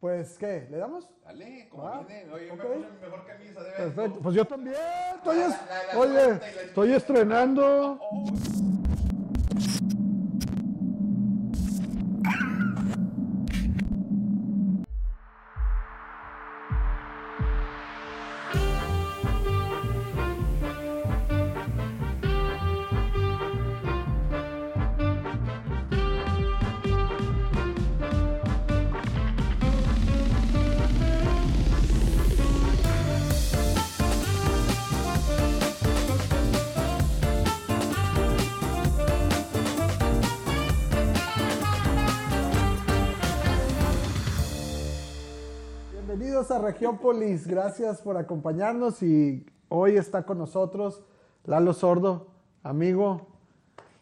Pues, ¿qué? ¿Le damos? Dale, como Va, viene. Oye, ok. me puse mi mejor camisa de. Perfecto. Pues yo también. Estoy, es- La- la- la oye, estoy estrenando. Bienvenidos a Regiópolis. Gracias por acompañarnos y hoy está con nosotros Lalo Sordo, amigo,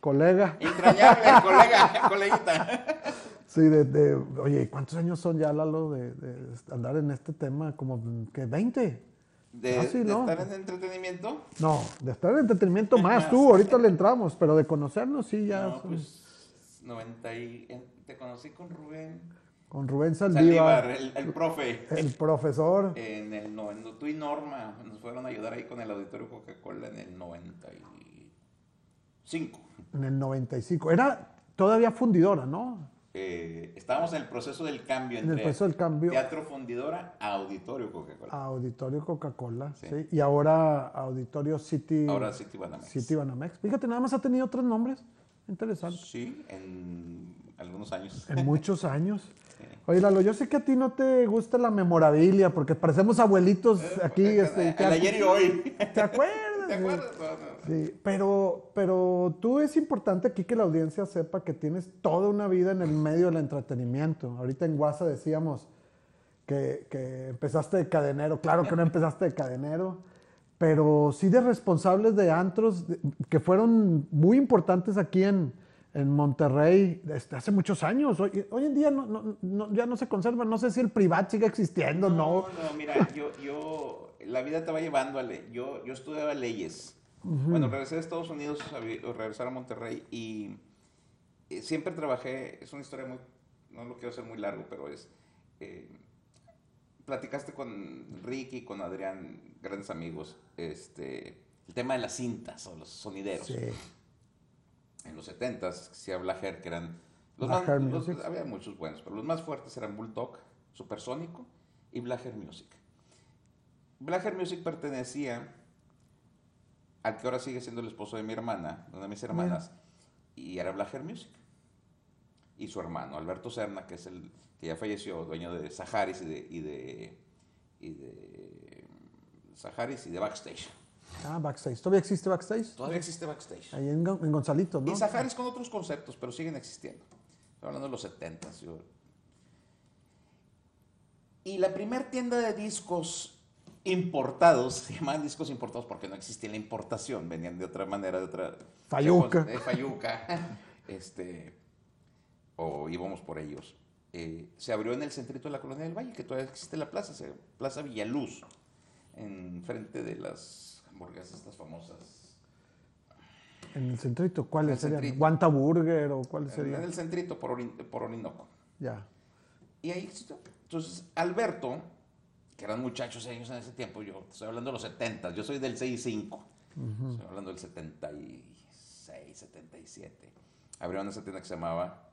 colega. Entrañable, colega, coleguita. Sí, de, de- oye, ¿cuántos años son ya, Lalo, de, de andar en este tema? Como que 20. De, Ah, sí, de ¿no? estar en entretenimiento. No, de estar en entretenimiento más, tú, ahorita le entramos, pero de conocernos sí ya. No, son- pues 90 y... en- Te conocí con Rubén Con Rubén Saldívar, Saldívar, el, el profe. el profesor. En el noveno, tú y Norma nos fueron a ayudar ahí con el auditorio Coca-Cola en el 95. En el 95. Era todavía fundidora, ¿no? Eh, estábamos en el proceso del cambio En el entre proceso del cambio. teatro fundidora a auditorio Coca-Cola. Auditorio Coca-Cola, sí. Sí. Y ahora Auditorio City. Ahora City Banamex. City Banamex. Fíjate, nada más ha tenido tres nombres. Interesante. Sí, en algunos años. En muchos años. Oye, Lalo, yo sé que a ti no te gusta la memorabilia porque parecemos abuelitos aquí. Este, el ayer y hoy. ¿Te acuerdas? ¿Te acuerdas? No, no. Sí, pero, pero tú es importante aquí que la audiencia sepa que tienes toda una vida en el medio del entretenimiento. Ahorita en WhatsApp decíamos que, que empezaste de cadenero. Claro que no empezaste de cadenero, pero sí de responsables de antros que fueron muy importantes aquí en, en Monterrey desde hace muchos años. Hoy, hoy en día no, no- no- ya no se conserva. No sé si el privat sigue existiendo, ¿no? No, no, mira, yo, yo, la vida te va llevando a le- yo, yo estudiaba leyes. Bueno, regresé a Estados Unidos, a regresar a Monterrey y eh, siempre trabajé, es una historia muy, no lo quiero hacer muy largo, pero es, eh, platicaste con Ricky, con Adrián, grandes amigos, este, el tema de las cintas o los sonideros. Sí. En los 70s, se habla Blaher, que eran... Los más- los- había muchos buenos, pero los más fuertes eran Bulldog, Supersónico y Black Hair Music. Black Hair Music pertenecía al que ahora sigue siendo el esposo de mi hermana, una de mis hermanas, y era Black Hair Music. Y su hermano, Alberto Serna, que es el que ya falleció, dueño de Saharis y de, y de, y de Saharis y de Backstage. Ah, backstage. ¿Todavía existe backstage? Todavía existe Backstage. Ahí en, en Gonzalito, ¿no? Y Saharis con otros conceptos, pero siguen existiendo. Estoy hablando de los 70 Y la primera tienda de discos importados, se llamaban discos importados porque no existía la importación, venían de otra manera, de otra... Fayuca. De Fayuca. este, o íbamos por ellos. Eh, se abrió en el centrito de la Colonia del Valle, que todavía existe la plaza, se- Plaza Villaluz, en frente de las hamburguesas, estas famosas. En el centrito, ¿cuáles En el serían? ¿Guanta Burger o cuáles En serían? el centrito por, Orin- por Orinoco. Ya. Y ahí. Entonces, Alberto, que eran muchachos ellos en ese tiempo, yo estoy hablando de los 70, yo soy del 65, estoy hablando del 76, 77. Abrieron esa tienda que se llamaba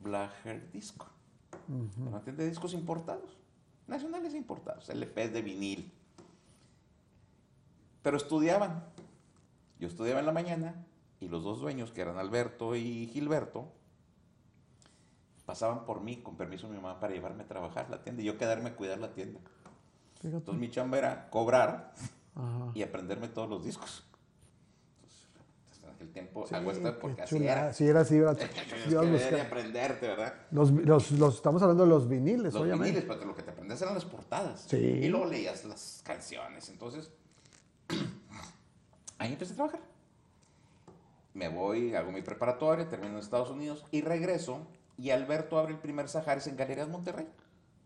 Blaher Disco. Una tienda de discos importados, nacionales e importados, LPs de vinil. Pero estudiaban. Yo estudiaba en la mañana y los dos dueños, que eran Alberto y Gilberto, pasaban por mí, con permiso de mi mamá, para llevarme a trabajar la tienda y yo quedarme a cuidar la tienda. Fíjate. Entonces mi chamba era cobrar Ajá. y aprenderme todos los discos. Entonces, en aquel tiempo Sí, esto qué porque así era. Sí, era así. Era, los, y aprenderte, ¿verdad? los, los- los- estamos hablando de los viniles, Los obviamente. viniles, pero lo que te aprendes eran las portadas. Sí. Y luego leías las canciones. Entonces, ahí empecé a trabajar. Me voy, hago mi preparatoria, termino en Estados Unidos y regreso. Y Alberto abre el primer Saharis en Galerías Monterrey.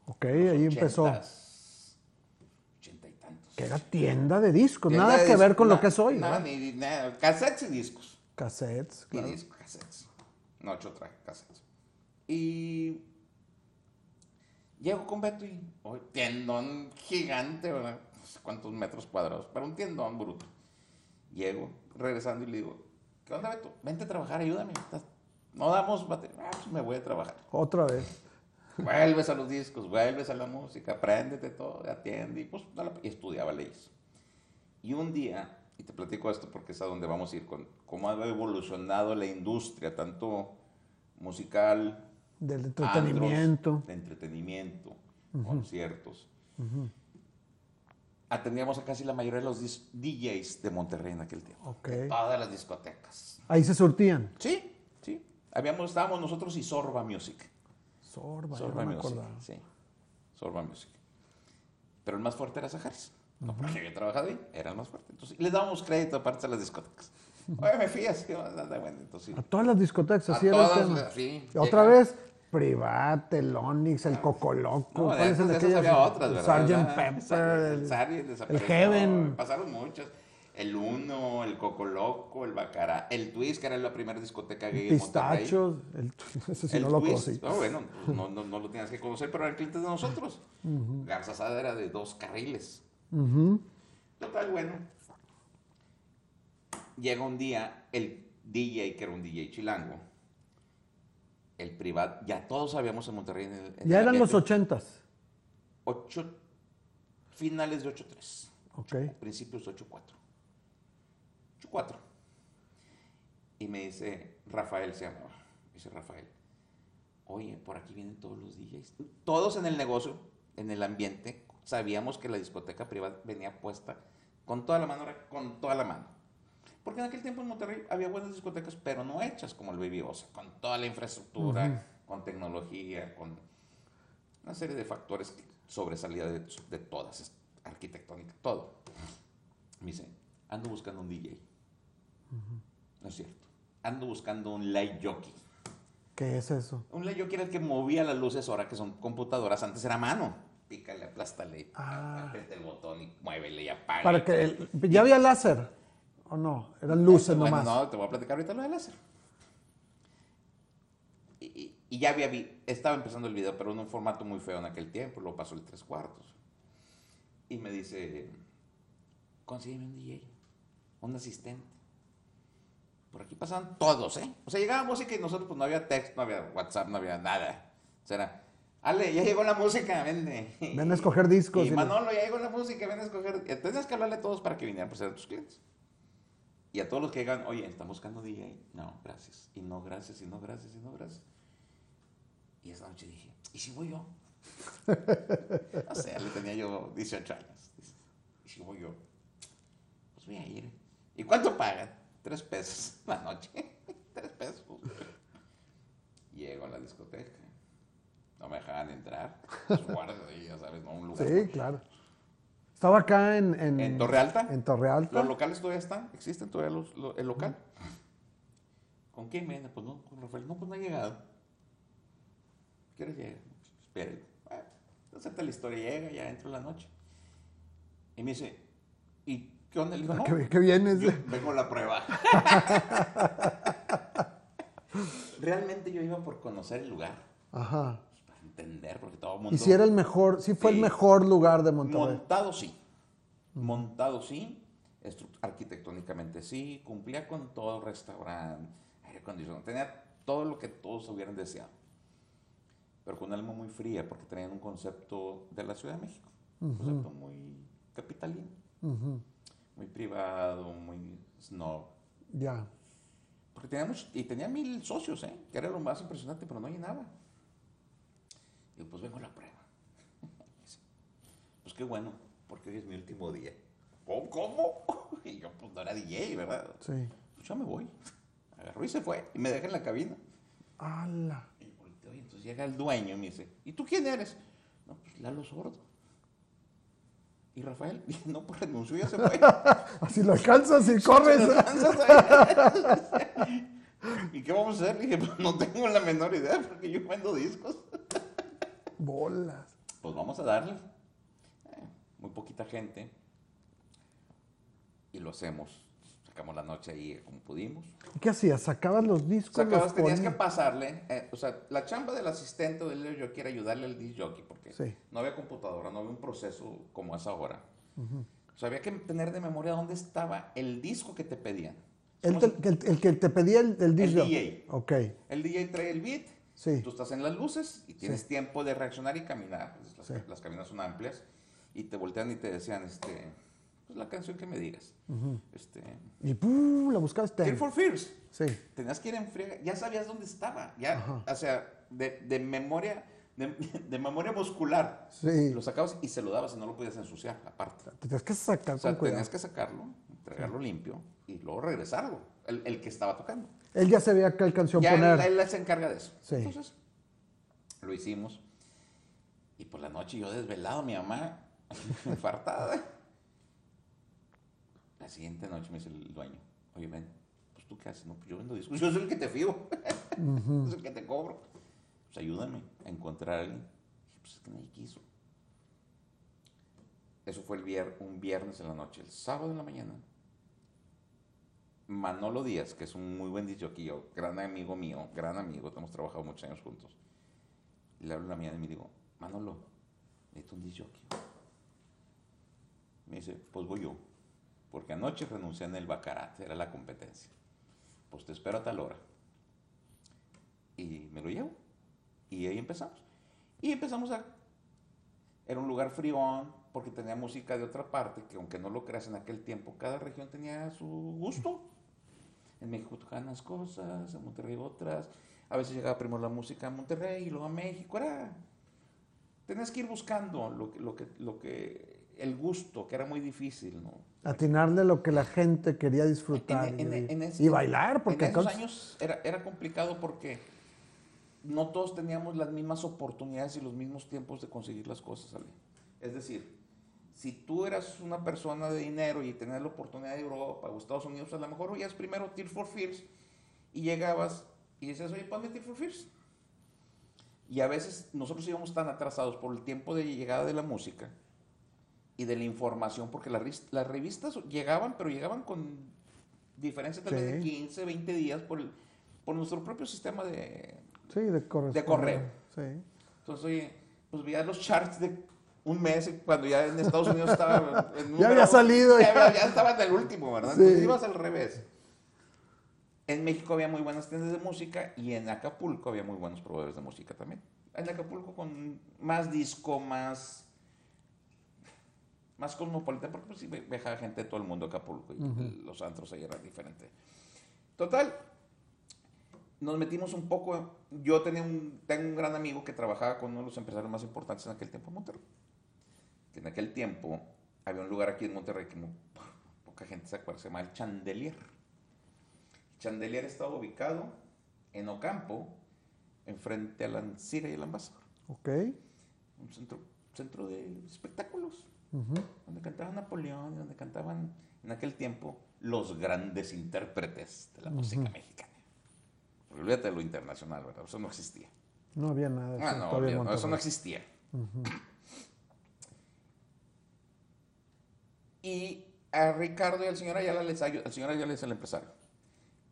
Ok, ahí empezó. Ochenta y tantos. Que era tienda de discos, Tienda nada de que discos, ver con lo que es hoy. Nada, ¿no? ni, nada. Cassettes y discos. Cassettes, Y claro. discos, cassettes. No, yo traje cassettes. Y Llego con Beto y, oh, tiendón gigante, ¿verdad? Cuántos metros cuadrados, pero un tiendón bruto. Llego, regresando y le digo, ¿qué onda, Beto? Vente a trabajar, ayúdame. No damos batería. Ah, pues me voy a trabajar. Otra vez. Vuelves a los discos, vuelves a la música, apréndete todo, atiende. Y pues y estudiaba leyes. Y un día, y te platico esto porque es a donde vamos a ir, con cómo ha evolucionado la industria, tanto musical, Del entretenimiento. antros, de entretenimiento, conciertos. Atendíamos a casi la mayoría de los DJs de Monterrey en aquel tiempo. Ok. De todas las discotecas. Ahí se surtían. Sí, sí. Habíamos, estábamos nosotros y Sorba Music. Sorba, yo Sorba no me Music, acordaba. sí. Sorba Music. Pero el más fuerte era Saharis. No, porque había trabajado ahí, era el más fuerte. Entonces, les dábamos crédito aparte a las discotecas. Oye, me fías, entonces sí. A todas las discotecas, así era el tema. sí, Otra vez, Private, el Onix, el Cocoloco. No, de ¿Cuál es el de aquellos? había otras, El ¿verdad? Sgt. Pepper, el, el, el Heaven. Pasaron muchos. El Uno, el Coco Loco, el Bacará, el Twist, que era la primera discoteca gay. Pistachos. El, ese sí el no lo conocí. no, bueno, pues no, no, no lo tienes que conocer, pero eran clientes de nosotros. Garza Sada era de dos carriles. Total, bueno. Llega un día el DJ, que era un DJ chilango, el privado, ya todos sabíamos en Monterrey. En el, en Ya eran los ochentas. ocho, finales de 8-3, Ok. principios de 8-4. 8-4. Y me dice, Rafael se llamaba, me dice Rafael, oye, por aquí vienen todos los DJs. Todos en el negocio, en el ambiente, sabíamos que la discoteca privada venía puesta con toda la mano, con toda la mano. Porque en aquel tiempo en Monterrey había buenas discotecas, pero no hechas como el Baby Osa, con toda la infraestructura, con tecnología, con una serie de factores que sobresalía de, de todas, arquitectónica, todo. Me dice, ando buscando un DJ. No es cierto. Ando buscando un light jockey. ¿Qué es eso? Un light jockey era el que movía las luces ahora que son computadoras. Antes era mano. Pícale, aplástale, Ah. el botón y muévele y apaga. Para que el- ¿Ya había láser? ¿O no? Eran luces Bueno, nomás. No, te voy a platicar ahorita lo del láser. Y, y- y ya había vi- estaba empezando el video, pero en un formato muy feo en aquel tiempo, lo pasó el tres cuartos. Y me dice, consígueme un DJ, un asistente. Por aquí pasaban todos, ¿eh? O sea, llegaba música y nosotros pues no había texto, no había WhatsApp, no había nada. O sea, era, Ale, ya llegó la música, vende. Ven a escoger discos. Y y lo- Manolo, ya llegó la música, ven a escoger. Tenías que hablarle a todos para que vinieran a ser tus clientes. Y a todos los que llegan, oye, ¿están buscando DJ? No, gracias. Y no, gracias, y no, gracias, y no, gracias. Y esa noche dije, ¿y si voy yo? No sé, le tenía yo 18 años. ¿Y si voy yo? Pues voy a ir. ¿Y cuánto pagan? Tres pesos la noche. Tres pesos. Llego a la discoteca. No me dejaban entrar. Los guardias ahí, ya sabes, ¿no? Un lugar. Sí, claro. Estaba acá en... En, ¿En Torre Alta? En Torre Alta. Los locales todavía están, existen todavía los, el local. ¿Con quién viene? Pues no, con Rafael. No, pues no ha llegado. ¿Qué hora llega? Espere. Bueno, acepta la historia, llega, ya entra la noche. Y me dice, ¿y qué onda? Le digo, no, ¿Qué, qué vienes? yo vengo a la prueba. Realmente yo iba por conocer el lugar, Ajá. Entender, porque todo el mundo... Y si era el mejor, sí fue el Sí. mejor lugar de Monterrey. Montado sí. Montado sí. Arquitectónicamente sí. Cumplía con todo restaurante, aire acondicionado. Tenía todo lo que todos hubieran deseado. Pero con un alma muy fría porque tenían un concepto de la Ciudad de México. Un concepto muy capitalino. Ujú. Muy privado, muy snob. Ya. Porque tenía muchos- y tenía mil socios, ¿eh? Que era lo más impresionante, pero no llenaba. Y pues vengo a la prueba. Pues qué bueno, porque hoy es mi último día. ¿Cómo? ¿Cómo? Y yo, pues no era DJ, ¿verdad? Sí. Pues yo me voy. Agarró y se fue. Y me deja en la cabina. ¡Hala! Y volteo, y entonces llega el dueño y me dice, ¿y tú quién eres? No, pues Lalo Sordo. Y Rafael, no, pues renunció y ya se fue. Así lo alcanzas y corres. ¿Y qué vamos a hacer? Le dije, pues no tengo la menor idea porque yo vendo discos. Bolas. Pues vamos a darle. Eh, muy poquita gente. Y lo hacemos. sacamos la noche ahí como pudimos. ¿Y qué hacías? ¿Sacabas los discos? Sacabas, los tenías que pasarle, eh, o sea, la chamba del asistente o del jockey era ayudarle al disc jockey, porque Sí. no había computadora, no había un proceso como es ahora. O sea, había que tener de memoria dónde estaba el disco que te pedían. El, te- el- el que te pedía el, el disc jockey. DJ. Ok, El DJ trae el beat, sí. tú estás en las luces y tienes Sí. tiempo de reaccionar y caminar. Pues, las, Sí. las caminas son amplias y te voltean y te decían, este, pues la canción que me digas. Ujú. Este, Y ¡pum! la buscabas. Tear for Fears. Sí. Tenías que ir en friega, ya sabías dónde estaba, ya, Ajá. o sea, de, de memoria, de, de memoria muscular. Sí. Lo sacabas y se lo dabas y no lo podías ensuciar, aparte. Te tenías que sacar O sea, tenías que sacarlo, entregarlo limpio y luego regresarlo, el, el que estaba tocando. Él ya sabía qué canción Ya poner. él, él se encarga de eso. Sí. Entonces, lo hicimos. Y por la noche yo desvelado, mi mamá, infartada. La siguiente noche me dice el dueño, oye, ven, pues tú qué haces, no, pues yo vendo discos, yo soy el que te fío, Ujú. es el que te cobro. Pues ayúdame a encontrar a alguien. Dije, pues es que nadie quiso. Eso fue el vier- un viernes en la noche. El sábado en la mañana, Manolo Díaz, que es un muy buen disjoquillo, gran amigo mío, gran amigo, hemos trabajado muchos años juntos. Le hablo en la mañana y me digo, Manolo, necesito un disjockey. Me dice, pues voy yo, porque anoche renuncié en el Bacarat, era la competencia. Pues te espero a tal hora. Y me lo llevo. Y ahí empezamos. Y empezamos a... Era un lugar frión, porque tenía música de otra parte, que aunque no lo creas en aquel tiempo, cada región tenía su gusto. En México tocaban unas cosas, en Monterrey otras. A veces llegaba primero la música a Monterrey y luego a México. Era... Tenías que ir buscando lo que, lo que, lo que, el gusto, que era muy difícil, ¿no? Atinarle lo que la gente quería disfrutar. En- en- y, en ese- y bailar, porque en esos años era, era complicado porque no todos teníamos las mismas oportunidades y los mismos tiempos de conseguir las cosas. Ale. Es decir, si tú eras una persona de dinero y tenías la oportunidad de Europa o Estados Unidos, a lo mejor oías primero Tear for Fears y llegabas y decías, oye, ponme Tear for Fears. Y a veces nosotros íbamos tan atrasados por el tiempo de llegada de la música y de la información, porque las, revistas llegaban, pero llegaban con diferencia tal vez de Sí. 15, 20 días por, el- por nuestro propio sistema de... Sí, de correo. de correo. Sí. Entonces, oye, pues veía los charts de un mes cuando ya en Estados Unidos estaba... en número- había salido, Ya, ya. ya estaba en el último, ¿verdad? Sí. Entonces ibas al revés. En México había muy buenas tiendas de música y en Acapulco había muy buenos proveedores de música también. En Acapulco con más disco, más más cosmopolita, porque pues, sí viajaba gente de todo el mundo a Acapulco y los antros ahí eran diferentes. Total, nos metimos un poco. Yo tenía un, tengo un gran amigo que trabajaba con uno de los empresarios más importantes en aquel tiempo en Monterrey. Que en aquel tiempo había un lugar aquí en Monterrey que muy- poca gente se acuerda, se llama el Chandelier. Chandelier estaba ubicado en Ocampo, enfrente a la Ancira y el Ambassador. Ok. Un centro, centro de espectáculos Ujú. donde cantaba Napoleón, y donde cantaban en aquel tiempo los grandes intérpretes de la música Ujú. mexicana. Porque olvídate de lo internacional, ¿verdad? Eso no existía. No había nada de eso Ah, no, olvídate, eso no existía. Ujú. Y a Ricardo y al señor Ayala, les al señor Ayala es el empresario,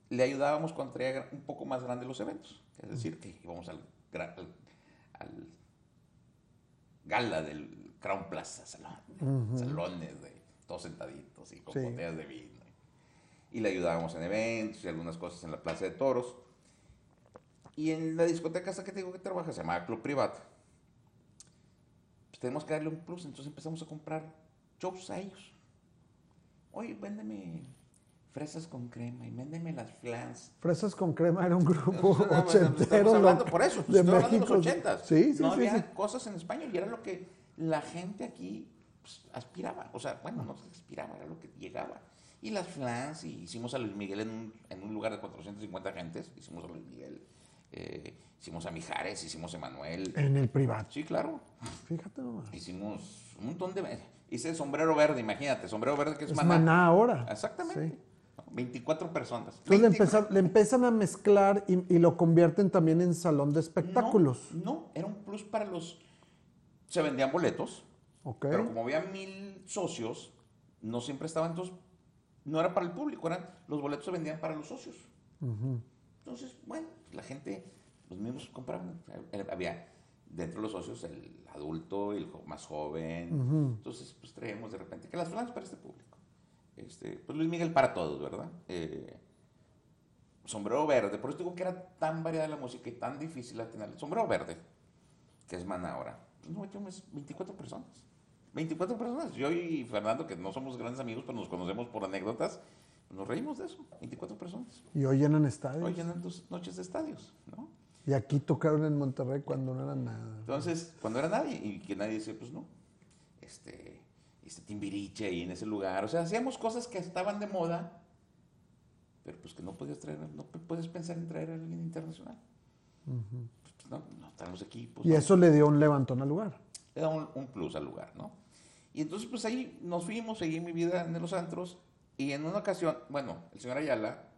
le ayudábamos cuando traía un poco más grandes los eventos. Es decir, que íbamos al, al, al gala del Crown Plaza, salón, Ujú. salones de todos sentaditos y con Sí. botellas de vino. Y le ayudábamos en eventos y algunas cosas en la Plaza de Toros. Y en la discoteca esa que te digo que trabaja, se llama Club Privado. Pues tenemos que darle un plus, entonces empezamos a comprar shows a ellos. Oye, véndeme fresas con crema y véndeme las flans. Fresas con crema era un grupo No, ochentero. Estamos hablando por eso, de estoy hablando de México. los ochentas. Sí, sí, no sí, había sí. cosas en español y era lo que la gente aquí pues, aspiraba. O sea, bueno, no aspiraba, era lo que llegaba. Y las flans, y hicimos a Luis Miguel en un, en un lugar de 450 gentes, hicimos a Luis Miguel, eh, hicimos a Mijares, hicimos a Emanuel. En el privado. Sí, claro. Fíjate nomás. Hicimos un montón de... Hice sombrero verde, imagínate, sombrero verde que es, Es maná. maná ahora. Exactamente. Sí. 24 personas. Entonces le, 24 empezar- le empiezan a mezclar y, y lo convierten también en salón de espectáculos. No, no, era un plus para los... Se vendían boletos, Ok. pero como había mil socios, no siempre estaban. Entonces, no era para el público, eran, los boletos se vendían para los socios. Entonces, bueno, la gente, los mismos compraban. Había dentro de los socios el adulto, el más joven. Entonces, pues traíamos de repente que las flanas para este público. Este, pues Luis Miguel para todos, ¿verdad? Eh, sombrero verde, por eso digo que era tan variada la música y tan difícil tener. Sombrero verde, que es man ahora, pues nos metimos 24 personas. 24 personas. Yo y Fernando, que no somos grandes amigos, pero nos conocemos por anécdotas, nos reímos de eso. 24 personas. Y hoy llenan estadios. Hoy llenan dos noches de estadios, ¿no? Y aquí tocaron en Monterrey cuando no era nada. Entonces, cuando era nadie, y que nadie decía, pues no, este, este Timbiriche ahí en ese lugar. O sea, hacíamos cosas que estaban de moda, pero pues que no podías traer, no puedes pensar en traer a alguien internacional. pues, no, no tenemos equipos. Y eso le dio un levantón al lugar. Le da un, un, plus al lugar, ¿no? Y entonces, pues ahí nos fuimos, seguí mi vida en los antros, y en una ocasión, bueno, el señor Ayala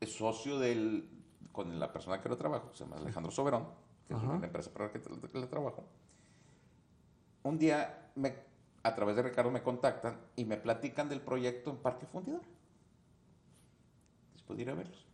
es socio del, con la persona que lo trabajo, se llama Alejandro Soberón, que es la empresa para la que le trabajo. Un día, me, a través de Ricardo, me contactan y me platican del proyecto en Parque Fundidor. Después de ir a verlos.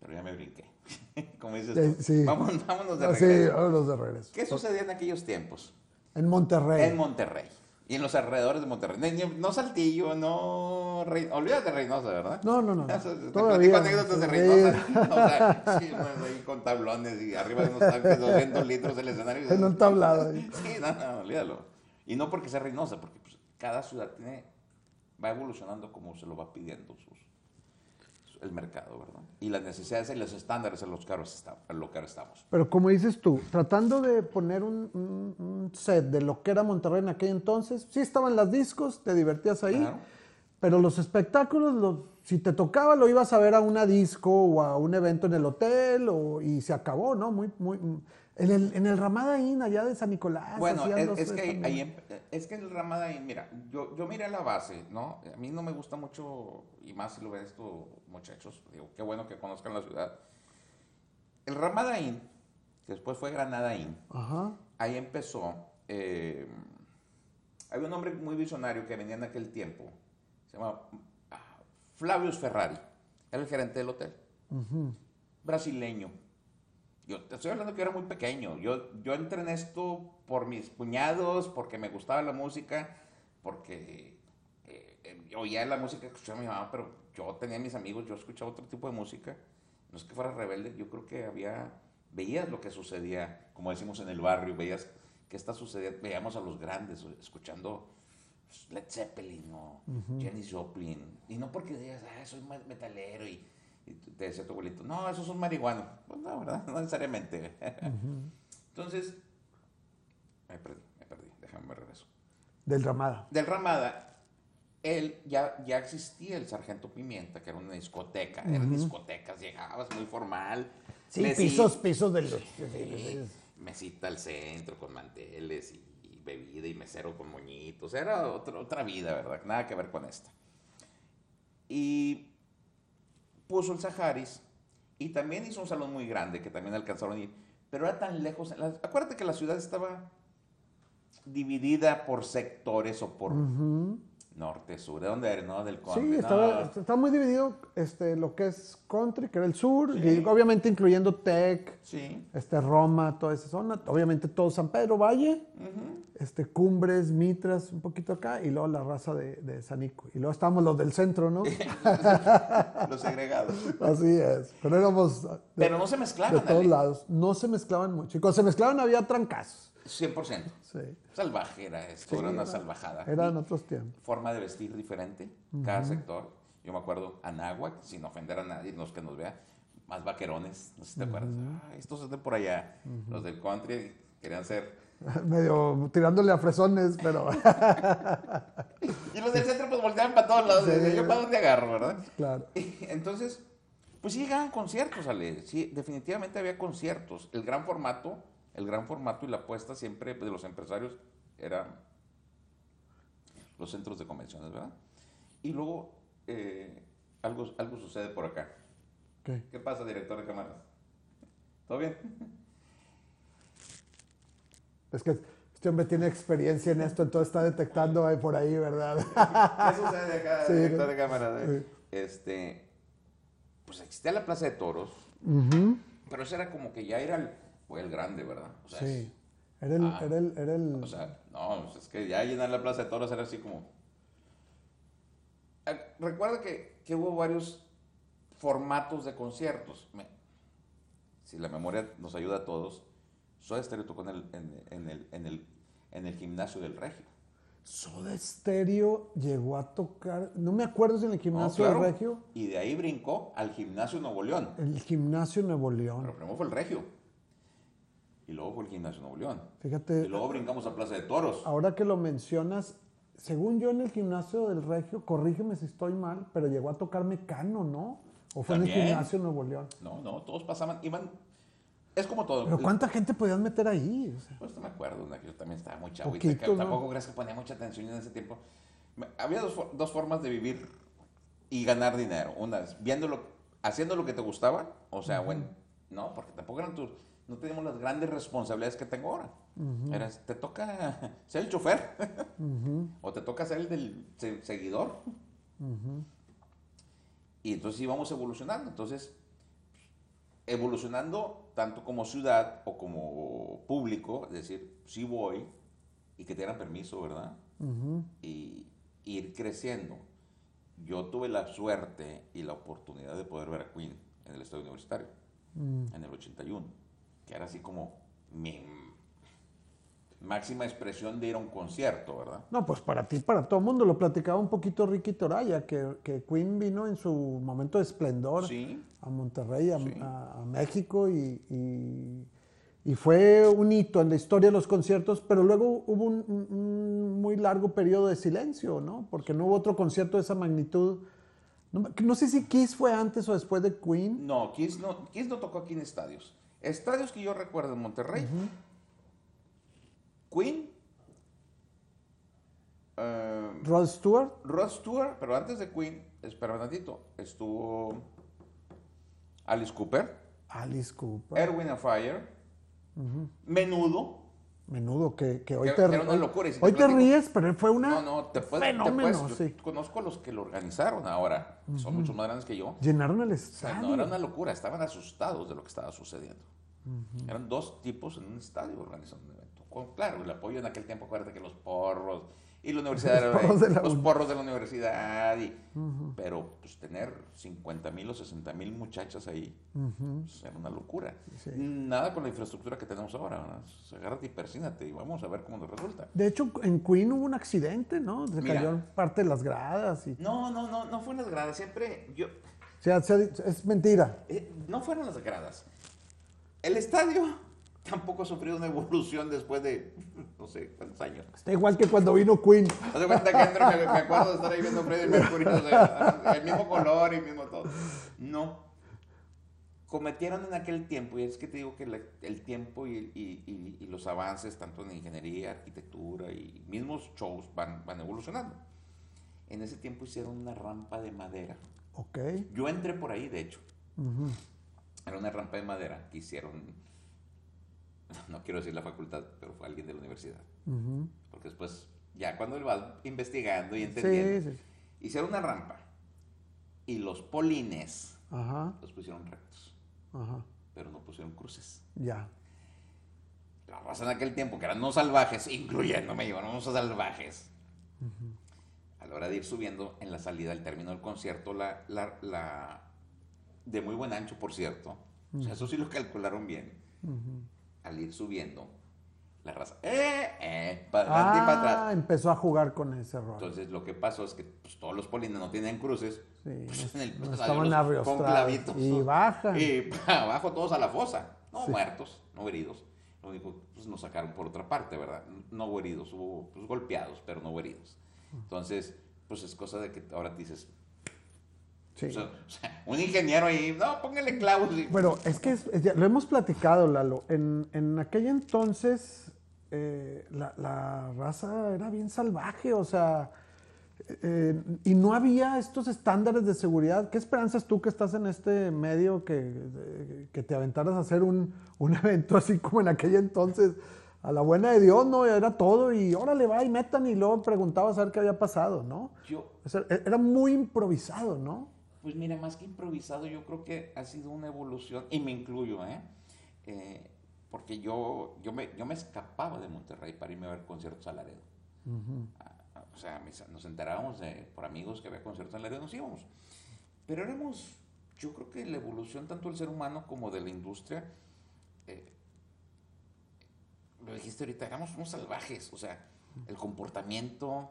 pero ya me brinqué. Como dices tú. Sí. Vámonos, vámonos de regreso. Sí, vámonos de regreso. ¿Qué sucedía en aquellos tiempos? En Monterrey. En Monterrey. Y en los alrededores de Monterrey. No Saltillo, no. Olvídate de Reynosa, ¿verdad? No, no, no. Todavía. anécdotas de Reynosa. o sea, sí, ahí con tablones y arriba de unos tanques, 200 litros del escenario. En un tablado. Sí, no, no, olvídalo. Y no porque sea Reynosa, porque pues, cada ciudad tiene, va evolucionando como se lo va pidiendo sus, el mercado, ¿verdad? Y las necesidades y los estándares a los que ahora estamos. Pero como dices tú, tratando de poner un, set de lo que era Monterrey en aquel entonces, sí estaban las discos, te divertías ahí, pero los espectáculos, los, si te tocaba, lo ibas a ver a una disco o a un evento en el hotel o, y se acabó, ¿no? Muy, muy, en el, en el Ramadaín, allá de San Nicolás. Bueno, es, que ahí, es que el Ramadaín, mira, yo, yo miré la base, ¿no? A mí no me gusta mucho, y más si lo ven estos muchachos, digo, qué bueno que conozcan la ciudad. El Ramadaín, que después fue Granadaín, ahí empezó. Eh, había un hombre muy visionario que venía en aquel tiempo, se llama ah, Flavius Ferrari, era el gerente del hotel, brasileño yo te estoy hablando que era muy pequeño. Yo, yo entré en esto por mis cuñados, porque me gustaba la música, porque eh, eh, oía la música que escuchaba mi mamá, pero yo tenía mis amigos, yo escuchaba otro tipo de música. No es que fuera rebelde, yo creo que había, veías lo que sucedía, como decimos en el barrio, veías que está sucediendo, veíamos a los grandes escuchando Led Zeppelin o Jenny Joplin, y no porque digas, ah, soy metalero y y te decía tu abuelito, no, eso es un marihuano. Pues no, ¿verdad? No necesariamente. Entonces, me perdí, me perdí, déjame ver eso. Del Ramada. Del Ramada, él ya, ya existía el Sargento Pimienta, que era una discoteca, eran discotecas, llegabas muy formal. Sí, pisos, pisos de los... mesita al centro con manteles y, bebida y mesero con moñitos, era otra, otra vida, ¿verdad? Nada que ver con esta. Y puso el Saharis y también hizo un salón muy grande que también alcanzaron ir, pero era tan lejos. acuérdate que la ciudad estaba dividida por sectores o por norte, sur. ¿De dónde eres? ¿No? Del Sí, estaba, muy dividido este, lo que es country, que era el sur, y obviamente incluyendo Tech, este, Roma, toda esa zona. Obviamente todo San Pedro Valle, este, Cumbres, Mitras, un poquito acá, y luego la raza de, de Sanico. Y luego estábamos los del centro, ¿no? los segregados. Así es. Pero éramos. Pero no se mezclaban. De todos lados. No se mezclaban mucho. Y cuando se mezclaban había trancazos. 100%. Sí. Salvaje era esto, era una salvajada. Eran otros tiempos. Forma de vestir diferente, cada sector. Yo me acuerdo, Anáhuac, sin ofender a nadie, los que nos vea, más vaquerones, no sé si te acuerdas. estos son de por allá, los del country querían ser... Medio tirándole a fresones, pero... y los del centro pues volteaban para todos lados. Yo para dónde agarro, ¿verdad? Claro. entonces, pues sí llegaban conciertos, Ale. Sí, definitivamente había conciertos. El gran formato el gran formato y la apuesta siempre de los empresarios era los centros de convenciones, ¿verdad? Y luego eh, algo, algo sucede por acá. ¿Qué? ¿Qué pasa, director de cámaras? ¿Todo bien? Es que Este hombre tiene experiencia en esto, entonces está detectando ahí por ahí, ¿verdad? ¿Qué sucede acá, Sí, director de cámara? Sí. Este, pues existía la Plaza de Toros, pero ese era como que ya era el, fue el grande, ¿verdad? O sea, Sí. Era el, Ah. era el, era el- O sea, no, pues es que ya llenar la Plaza de Toros era así como... Eh, Recuerda que, que hubo varios formatos de conciertos. Me- si la memoria nos ayuda a todos, Soda Stereo tocó en el, en, en el, en, el, en el gimnasio del Regio. Soda Stereo llegó a tocar, no me acuerdo si en el No, gimnasio claro. del Regio, Y de ahí brincó al gimnasio Nuevo León. el gimnasio Nuevo León. Pero primero fue el Regio. Y luego fue el gimnasio Nuevo León. Fíjate, Y luego brincamos a Plaza de Toros. ahora que lo mencionas, según yo en el gimnasio del Regio, corrígeme si estoy mal, pero llegó a tocar Mecano, ¿no? O fue en el gimnasio Nuevo León. No, no, todos pasaban, iban... Es como todo. Pero ¿cuánta gente podías meter ahí? O sea, Pues no me acuerdo, una que yo también estaba muy y Poquito, te- ¿no? tampoco crees que ponía mucha atención en ese tiempo. Había dos, dos formas de vivir y ganar dinero. Una es viéndolo, haciendo lo que te gustaba, o sea, bueno, no, porque tampoco eran tus, no teníamos las grandes responsabilidades que tengo ahora. Eras- te toca ser el chofer o te toca ser el del se- seguidor. Y entonces íbamos evolucionando. Entonces, evolucionando tanto como ciudad o como público, es decir, sí voy y que te dieran permiso, ¿verdad? ujú. Y ir creciendo. Yo tuve la suerte y la oportunidad de poder ver a Queen en el estadio universitario, Mm. en el 81, que era así como mi máxima expresión de ir a un concierto, ¿verdad? No, pues para ti, para todo el mundo. Lo platicaba un poquito Ricky Toraya, que, que Queen vino en su momento de esplendor Sí, a Monterrey, a, Sí. a- a México, y, y- y fue un hito en la historia de los conciertos, pero luego hubo un, muy largo periodo de silencio, ¿no? Porque no hubo otro concierto de esa magnitud. No, no sé si Kiss fue antes o después de Queen. No, Kiss no, Kiss no tocó aquí en estadios. Estadios que yo recuerdo en Monterrey. Queen. eh, Rod Stewart, Rod Stewart, pero antes de Queen, espera un tantito, estuvo Alice Cooper, Alice Cooper, Erwin and Fire, Menudo. Menudo, que, que hoy Que- te, que era una hoy- locura, si te hoy te platico- ríes, pero fue una No, no, te puedes, te fenómeno, puedes- sí. yo conozco a los que lo organizaron ahora, son mucho más grandes que yo. Llenaron el O sea, estadio. no era una locura, estaban asustados de lo que estaba sucediendo. Eran dos tipos en un estadio organizando un evento. Con, claro, el apoyo en aquel tiempo, acuérdate que los porros y la universidad, Los era- porros de la los porros de la universidad, y, pero pues tener 50 mil o 60 mil muchachas ahí, pues, era una locura. Sí. Nada con la infraestructura que tenemos ahora, ¿verdad? Pues, agárrate y persínate y vamos a ver cómo nos resulta. De hecho, en Queen hubo un accidente, ¿no? Se Mira. cayó parte de las gradas. Y... No, no, no, no fueron las gradas, siempre yo, O sea, se- es mentira. Eh, no fueron las gradas. El estadio tampoco ha sufrido una evolución después de no sé cuántos años. Está igual que cuando vino Queen. Haz de cuenta que Andrew, me, me acuerdo de estar ahí viendo Freddy Mercury, o sea, el mismo color y el mismo todo. No. Cometieron en aquel tiempo, y es que te digo que la- el tiempo y, y- y- y los avances, tanto en ingeniería, arquitectura y mismos shows, van, van evolucionando. En ese tiempo hicieron una rampa de madera. Ok. Yo entré por ahí, de hecho. Ujú. Era una rampa de madera que hicieron, no quiero decir la facultad, pero fue alguien de la universidad. Porque después, ya cuando vas investigando y entendiendo, Sí, sí. hicieron una rampa y los polines Ajá, los pusieron rectos, ajá. pero no pusieron cruces. Ya. La raza en aquel tiempo, que eran no salvajes, incluyéndome, yo, no salvajes. A la hora de ir subiendo en la salida del término del concierto, la, la, la- de muy buen ancho, por cierto, o sea, eso sí lo calcularon bien. Al ir subiendo, la raza, eh, eh, para adelante y para Ah, atrás. empezó a jugar con ese rol. Entonces, lo que pasó es que pues, todos los polines no tienen cruces. Sí, pues, en el- pues, con clavitos. Y bajan. Y abajo todos a la fosa. No Sí. muertos, no heridos. Lo único, pues nos sacaron por otra parte, ¿verdad? No hubo heridos, hubo pues, golpeados, pero no hubo heridos. Entonces, pues es cosa de que ahora dices, Sí. o sea, o sea, un ingeniero ahí, no, póngale clavos. y- Bueno, es que es- es- ya lo hemos platicado, Lalo. En, en aquel entonces eh, la, la raza era bien salvaje, o sea, eh, y no había estos estándares de seguridad. ¿Qué esperanzas tú que estás en este medio que, que te aventaras a hacer un, un evento así como en aquel entonces? a la buena de Dios, ¿no? Era todo y órale, va y metan y luego preguntabas a ver qué había pasado, ¿no? Yo, O sea, e- era muy improvisado, ¿no? Pues mira, más que improvisado, yo creo que ha sido una evolución, y me incluyo, ¿eh? Eh, porque yo, yo, me, yo me escapaba de Monterrey para irme a ver conciertos a Laredo. Ah, O sea, mis- nos enterábamos de, por amigos que había conciertos en Laredo, nos íbamos. Pero éramos, yo creo que la evolución tanto del ser humano como de la industria, eh, lo dijiste ahorita, éramos unos salvajes, o sea, el comportamiento,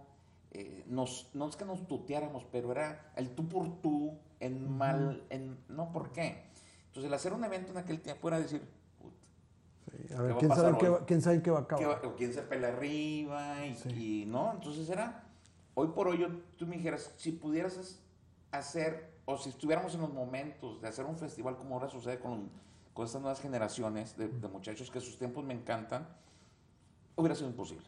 eh, nos, no es que nos tuteáramos, pero era el tú por tú, en mal, en, no, ¿por qué? Entonces, el hacer un evento en aquel tiempo era decir, "Puta, Sí, a ¿Qué ver, a ¿quién sabe, qué va, quién sabe qué va a ¿qué acabar. o quién se pelea arriba, y, Sí. y, no, entonces era, hoy por hoy, yo, tú me dijeras, si pudieras hacer, o si estuviéramos en los momentos de hacer un festival como ahora sucede con, con estas nuevas generaciones de, de muchachos que sus tiempos me encantan, hubiera sido imposible.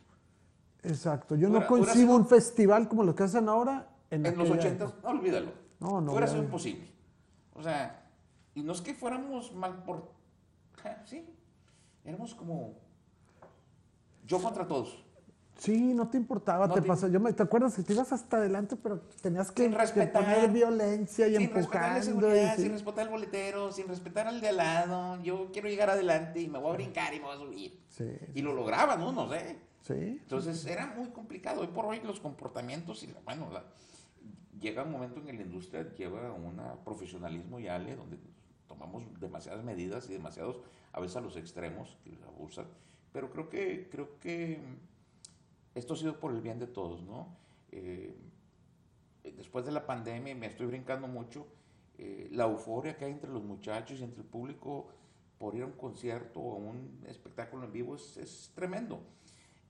Exacto. Yo no concibo un festival como los que hacen ahora en, En los aquella 80, época. no, olvídalo. No, no, ya- sido imposible. O sea, y no es que fuéramos mal por... Sí, éramos como... Yo contra todos. Sí, no te importaba, No te te- pasa. Yo me, ¿Te acuerdas que te ibas hasta adelante, pero tenías que, Sin respetar. poner violencia y sin respetar la empujando? y seguridad, sí. sin respetar al boletero, sin respetar al de al lado. Yo quiero llegar adelante y me voy a brincar y me voy a subir. Sí, Y lo lograban unos, ¿eh? Entonces era muy complicado. Hoy por hoy los comportamientos y la- bueno, la- llega un momento en que la industria lleva un profesionalismo y ale donde tomamos demasiadas medidas y demasiados, a veces a los extremos, que abusan. Pero creo que, creo que esto ha sido por el bien de todos, ¿no? Eh, después de la pandemia, me estoy brincando mucho, eh, la euforia que hay entre los muchachos y entre el público por ir a un concierto o a un espectáculo en vivo es, es tremendo.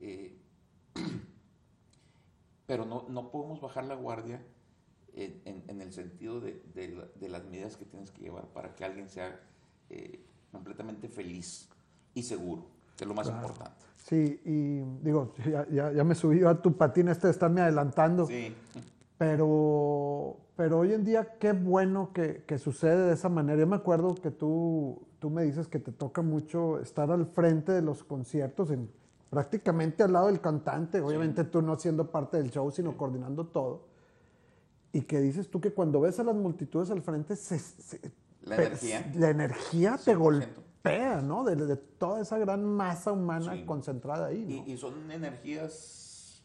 Eh, pero no, no podemos bajar la guardia en, en- en el sentido de, de de las medidas que tienes que llevar para que alguien sea eh, completamente feliz y seguro, que es lo más Claro. importante. Sí, y digo, ya, ya, ya me subí a tu patín este de estarme adelantando, Sí, pero, pero hoy en día qué bueno que, que sucede de esa manera. Yo me acuerdo que tú, tú me dices que te toca mucho estar al frente de los conciertos, en, prácticamente al lado del cantante, obviamente tú no siendo parte del show, sino coordinando todo. Y que dices tú que cuando ves a las multitudes al frente, se, se- La pe- energía. la energía te 100%. golpea, ¿no? De, de toda esa gran masa humana Sí. concentrada ahí, ¿no? y, y son energías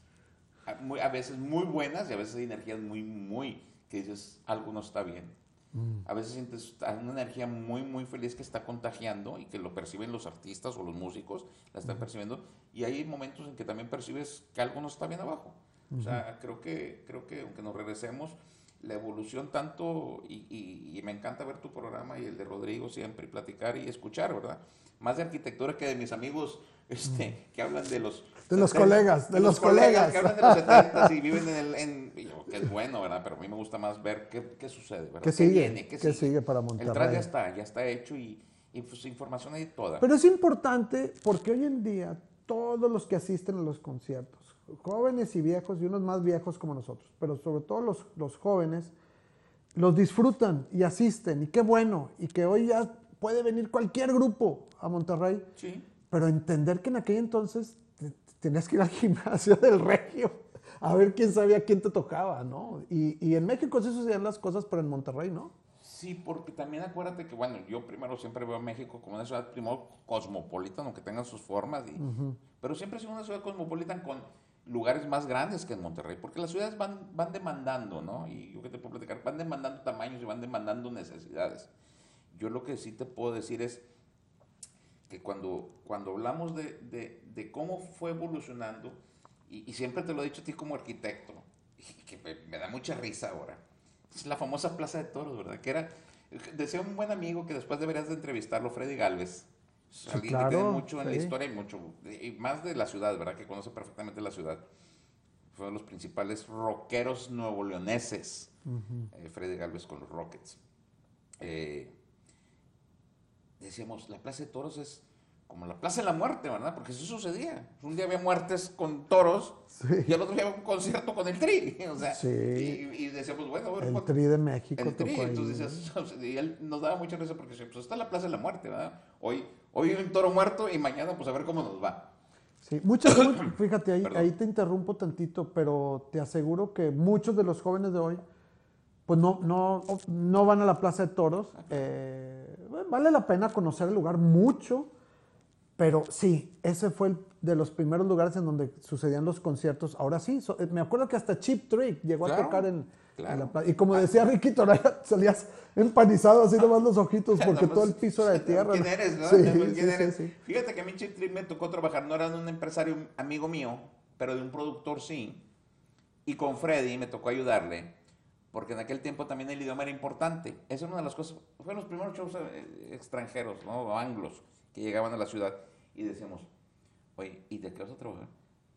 a, muy- a veces muy buenas y a veces energías muy, muy, que dices, algo no está bien. Mm. A veces sientes una energía muy, muy feliz que está contagiando y que lo perciben los artistas o los músicos, la están percibiendo. Y hay momentos en que también percibes que algo no está bien abajo. O sea, creo que, creo que aunque nos regresemos, la evolución tanto, y, y- y me encanta ver tu programa y el de Rodrigo siempre, y platicar y escuchar, ¿verdad? Más de arquitectura que de mis amigos este, que hablan de los... De los 70, colegas, de los colegas. Que hablan de los 70 y viven en el... En, que es bueno, ¿verdad? Pero a mí me gusta más ver qué, qué sucede, ¿verdad? ¿Qué sigue? viene? ¿Qué sigue para El track Monterrey? ya está, ya está hecho y, y pues información ahí toda. Pero es importante porque hoy en día todos los que asisten a los conciertos, jóvenes y viejos y unos más viejos como nosotros, pero sobre todo los, los jóvenes, los disfrutan y asisten y qué bueno y que hoy ya puede venir cualquier grupo a Monterrey, sí. Pero entender que en aquel entonces te- tenías que ir al gimnasio del regio a ver quién sabía quién te tocaba, ¿no? Y, y en México sí sucedían las cosas, pero en Monterrey no. Sí, porque también acuérdate que, bueno, yo primero siempre veo a México como una ciudad, primero cosmopolita, aunque tengan sus formas, y- pero siempre sido una ciudad cosmopolita con lugares más grandes que en Monterrey, porque las ciudades van, van demandando, ¿no? Y yo que te puedo platicar, van demandando tamaños y van demandando necesidades. Yo lo que sí te puedo decir es que cuando, cuando hablamos de, de- de cómo fue evolucionando, y, y siempre te lo he dicho a ti como arquitecto, y que me, me da mucha risa ahora, es la famosa Plaza de Toros, ¿verdad? Que era, decía un buen amigo que después deberías de entrevistarlo, Freddy Galvez, Sí, alguien claro, que tiene mucho en la sí. historia y mucho, y más de la ciudad, ¿verdad? Que conoce perfectamente la ciudad. Fue uno de los principales rockeros nuevoleoneses, eh, Freddy Galvez con los Rockets. Eh, decíamos, la Plaza de Toros es como la Plaza de la Muerte, ¿verdad? Porque eso sucedía. Un día había muertes con toros Sí. y al otro día había un concierto con el Tri. O sea, Sí. y, y decíamos, bueno, ver, El ¿cuánto- Tri de México el tri, entonces ¿no? decías, o sea, y él nos daba mucha risa porque pues está la Plaza de la Muerte, ¿verdad? Hoy, hoy un toro muerto y mañana pues a ver cómo nos va. Sí, muchas, mu- fíjate, ahí, ahí te interrumpo tantito, pero te aseguro que muchos de los jóvenes de hoy, pues no, no, no van a la Plaza de Toros. Eh, vale la pena conocer el lugar mucho, pero sí, ese fue el de los primeros lugares en donde sucedían los conciertos. Ahora sí, so- me acuerdo que hasta Chip Trick llegó Claro, a tocar en, en claro. la plaza. Y como decía Ricky Toraya, salías empanizado así nomás los ojitos porque Nada todo más, el piso era de tierra. ¿Quién ¿no? eres? no? Sí, ¿Quién sí, eres? sí, sí. Fíjate que a mí Chip Trick me tocó trabajar, no era de un empresario amigo mío, pero de un productor sí. Y con Freddy me tocó ayudarle, porque en aquel tiempo también el idioma era importante. Esa es una de las cosas, fueron los primeros shows eh, extranjeros, ¿no? O anglos, que llegaban a la ciudad y decíamos, oye, ¿y de qué vas a trabajar?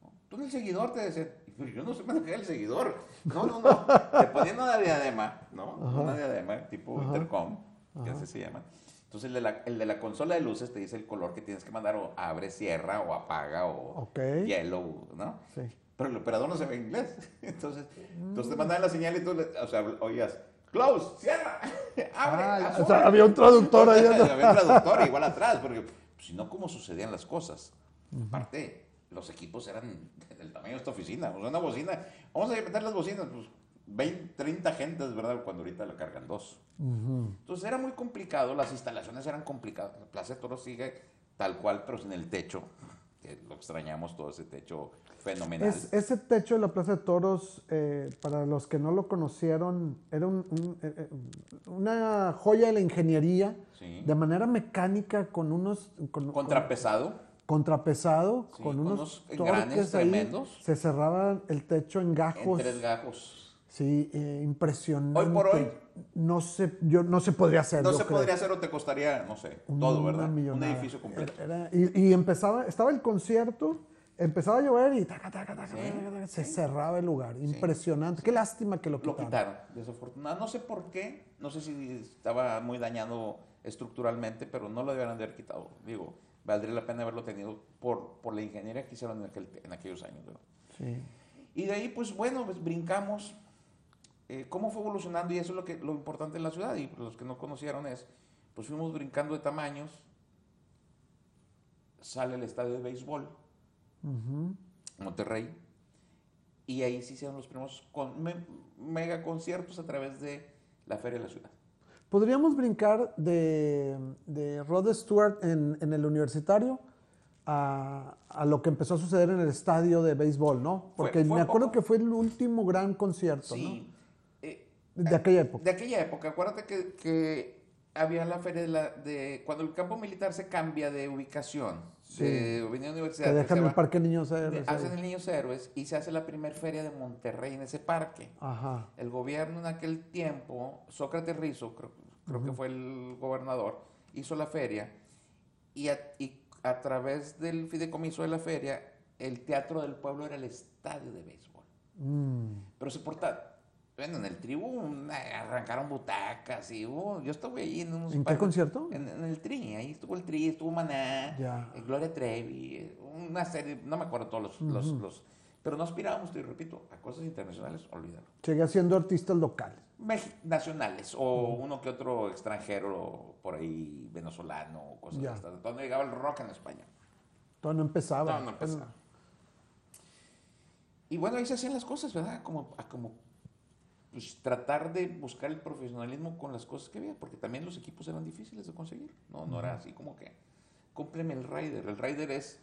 "No, Tú en el seguidor te decían, "Pero yo no sé manejar el seguidor. No, no, no. Te ponían una diadema, ¿no? Una diadema tipo Ajá. intercom, que Ajá. así se llama. Entonces el de, la, el de la consola de luces te dice el color que tienes que mandar o abre, cierra o apaga o Ok. yellow, ¿no? Sí. Pero el operador no sabe inglés. Entonces, entonces te mandaban la señal y tú, le- o sea, oías, close, cierra, abre, Ah, azul". o sea, había un traductor ahí. había un traductor igual atrás, porque pues, si no, ¿cómo sucedían las cosas? Aparte, los equipos eran del tamaño de esta oficina. O sea, una bocina, vamos a meter las bocinas, pues 20, 30 gentes, ¿verdad? Cuando ahorita la cargan dos. Ujú. Entonces era muy complicado, las instalaciones eran complicadas. La Plaza de Toros sigue tal cual, pero sin el techo, lo extrañamos todo ese techo fenomenal. Es- ese techo de la Plaza de Toros, eh, para los que no lo conocieron, era un- un- eh, eh, una joya de la ingeniería, Sí. de manera mecánica, con unos... Con, Contrapesado. con- contrapesado, Sí, con con unos unos torques ahí. tremendos. Se cerraba el techo en En gajos. tres gajos. Sí, eh, impresionante. Hoy por hoy. No se, yo, no se podría hacer. No se creo. podría hacer o te costaría, no sé, todo, Una ¿verdad? Un edificio completo. Era- y, y empezaba, estaba el concierto, empezaba a llover y taca, taca, taca, Sí, se cerraba el lugar. Impresionante. Qué lástima que lo Lo quitaron. quitaron, desafortunadamente. No sé por qué, no sé si estaba muy dañado estructuralmente, pero no lo debieron de haber quitado. Digo, valdría la pena haberlo tenido por, por la ingeniería que hicieron en, aquel- en aquellos años. ¿verdad? Sí. Y de ahí, pues bueno, pues brincamos. Eh, ¿Cómo fue evolucionando? Y eso es lo, que, lo importante en la ciudad. Y los que no conocieron es, pues fuimos brincando de tamaños. Sale el estadio de béisbol, Ujú. Monterrey. Y ahí se hicieron los primeros con- me- mega conciertos a través de la Feria de la Ciudad. Podríamos brincar de, de Rod Stewart en, en el universitario a, a lo que empezó a suceder en el estadio de béisbol, ¿no? Fue- Porque fue me acuerdo poco. que fue el último gran concierto, Sí. De aquella época. de aquella época, acuérdate que, que había la feria de, la, de cuando el campo militar se cambia de ubicación, Sí. de Avenida Universidad, Que que dejan se el va- Parque Niños de- Héroes. hacen el Niños Héroes y se hace la primera feria de Monterrey en ese parque. Ajá. El gobierno en aquel tiempo, Sócrates Rizzo, creo, creo que fue el gobernador, hizo la feria y a, y a través del fideicomiso de la feria, el teatro del pueblo era el estadio de béisbol. Mm. Pero se porta, bueno, en el tribu una- arrancaron butacas y hubo- yo estuve ahí en unos... ¿En qué concierto? En, en el tri, ahí estuvo el tri, estuvo Maná, Ya. eh, Gloria Trevi, eh, una serie, no me acuerdo todos los, los, los- pero no aspirábamos, te repito, a cosas internacionales, olvídalo. Seguía siendo artistas locales. Mex- nacionales o uno que otro extranjero por ahí venezolano o cosas de estas. Donde llegaba el rock en España. Todo no empezaba. No, no empezaba. Y bueno, ahí se hacían las cosas, ¿verdad? Como, como pues, tratar de buscar el profesionalismo con las cosas que había, porque también los equipos eran difíciles de conseguir. No, no era así como que, cómpreme el Rider. El Rider es,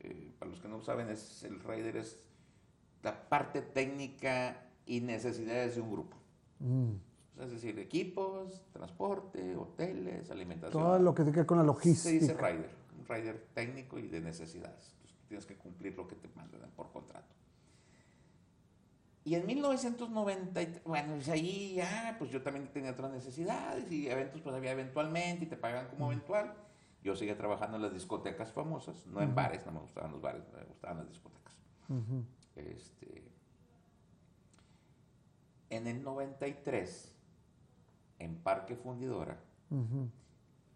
eh, para los que no saben, es, el Rider es la parte técnica y necesidades de un grupo. Mm. Es decir, equipos, transporte, hoteles, alimentación. Todo lo que tiene que ver con la Se dice logística. rider, un rider técnico y de necesidades. Entonces, tienes que cumplir lo que te mandan por contrato. Y en 1990, bueno, pues ahí ya, pues yo también tenía otras necesidades y eventos, pues había eventualmente y te pagan como eventual. Yo seguía trabajando en las discotecas famosas, no en bares, no me gustaban los bares, me gustaban las discotecas. Este, en el 93, en Parque Fundidora,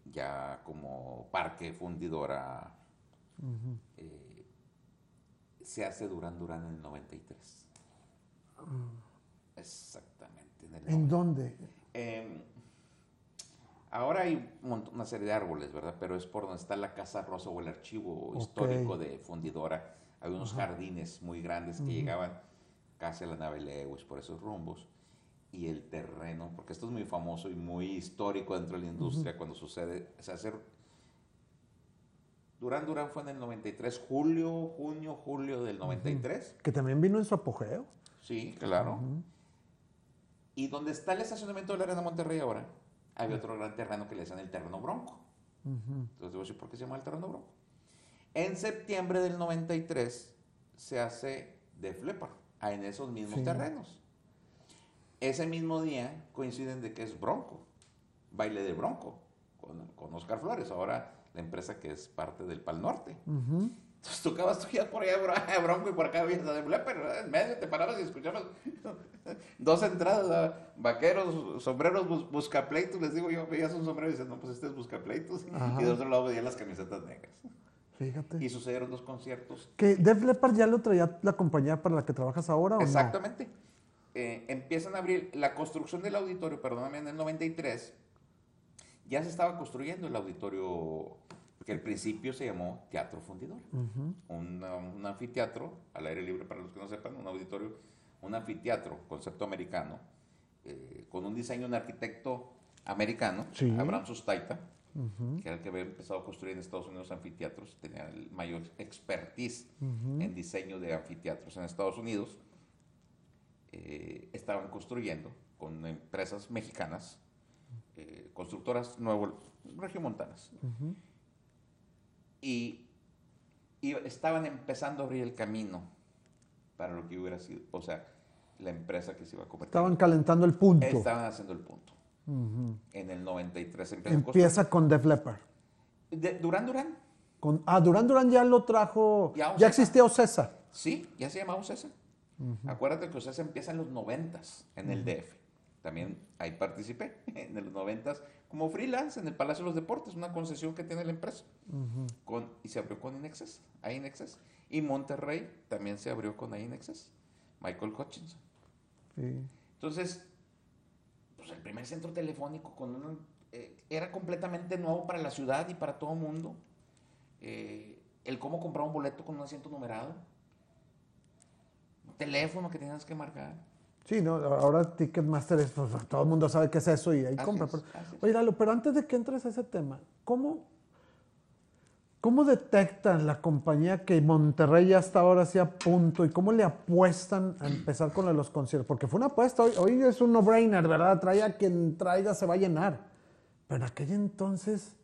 ya como Parque Fundidora, eh, se hace Durán Durán en el 93. Exactamente. En el ¿En 90. dónde? Em, Ahora hay una serie de árboles, ¿verdad? Pero es por donde está la Casa Rosa o el archivo histórico de Fundidora. Hay unos jardines muy grandes que llegaban casi a la nave Lewis por esos rumbos. Y el terreno, porque esto es muy famoso y muy histórico dentro de la industria cuando sucede, se hace... Durán Durán fue en el 93, julio, junio, julio del 93. Que también vino en su apogeo. Sí, claro. Y donde está el estacionamiento de la Arena Monterrey ahora, había otro gran terreno que le decían el terreno bronco. Entonces ¿por qué se llama el terreno bronco? En septiembre del 93 se hace de Flepper, en esos mismos terrenos. Ese mismo día coinciden de que es Bronco, baile de Bronco, con, con Oscar Flores, ahora la empresa que es parte del Pal Norte. Entonces tocabas tú ya por allá Bronco y por acá había de Flepper, en medio te parabas y escuchabas dos entradas, vaqueros, sombreros, buscapleitos, les digo yo, veías un sombrero y dices, no, pues este es buscapleitos, y de otro lado veías las camisetas negras. Fíjate. Y sucedieron dos conciertos. ¿Que Def Leppard ya lo traía la compañía para la que trabajas ahora o Exactamente. Eh, empiezan a abrir la construcción del auditorio, perdóname, en el 93, ya se estaba construyendo el auditorio que al principio se llamó Teatro Fundidor. un, anfiteatro al aire libre, para los que no sepan, un auditorio, un anfiteatro, concepto americano, eh, con un diseño de un arquitecto americano, Abraham Sustaita, que era el que había empezado a construir en Estados Unidos anfiteatros, tenía el mayor expertise en diseño de anfiteatros en Estados Unidos. Eh, estaban construyendo con empresas mexicanas, eh, constructoras nuevo, regiomontanas. Y, y estaban empezando a abrir el camino para lo que hubiera sido, o sea, la empresa que se iba a convertir. Estaban calentando el punto. Estaban haciendo el punto. En el 93 empieza, con Def Leppard. Durán Durán. Con, ah, Durán Durán ya lo trajo. Ya, existía Ocesa. Sí, ya se llamaba Ocesa. Acuérdate que Ocesa empieza en los 90 en el DF. También ahí participé en los 90 como freelance en el Palacio de los Deportes, una concesión que tiene la empresa. con, y se abrió con Inexes, ahí Inexes. Y Monterrey también se abrió con ahí Inexes. Michael Hutchinson. Entonces, pues, el primer centro telefónico con eh, era completamente nuevo para la ciudad y para todo el mundo. Eh, el cómo comprar un boleto con un asiento numerado. Un teléfono que tenías que marcar. Sí, no, ahora Ticketmaster es, pues, todo el mundo sabe qué es eso y ahí compra. oye, Lalo, pero antes de que entres a ese tema, ¿cómo, ¿Cómo detectan la compañía que Monterrey ya está ahora sí a punto y cómo le apuestan a empezar con los conciertos? Porque fue una apuesta, hoy, es un no-brainer, ¿verdad? Trae a quien traiga, se va a llenar. Pero en aquel entonces,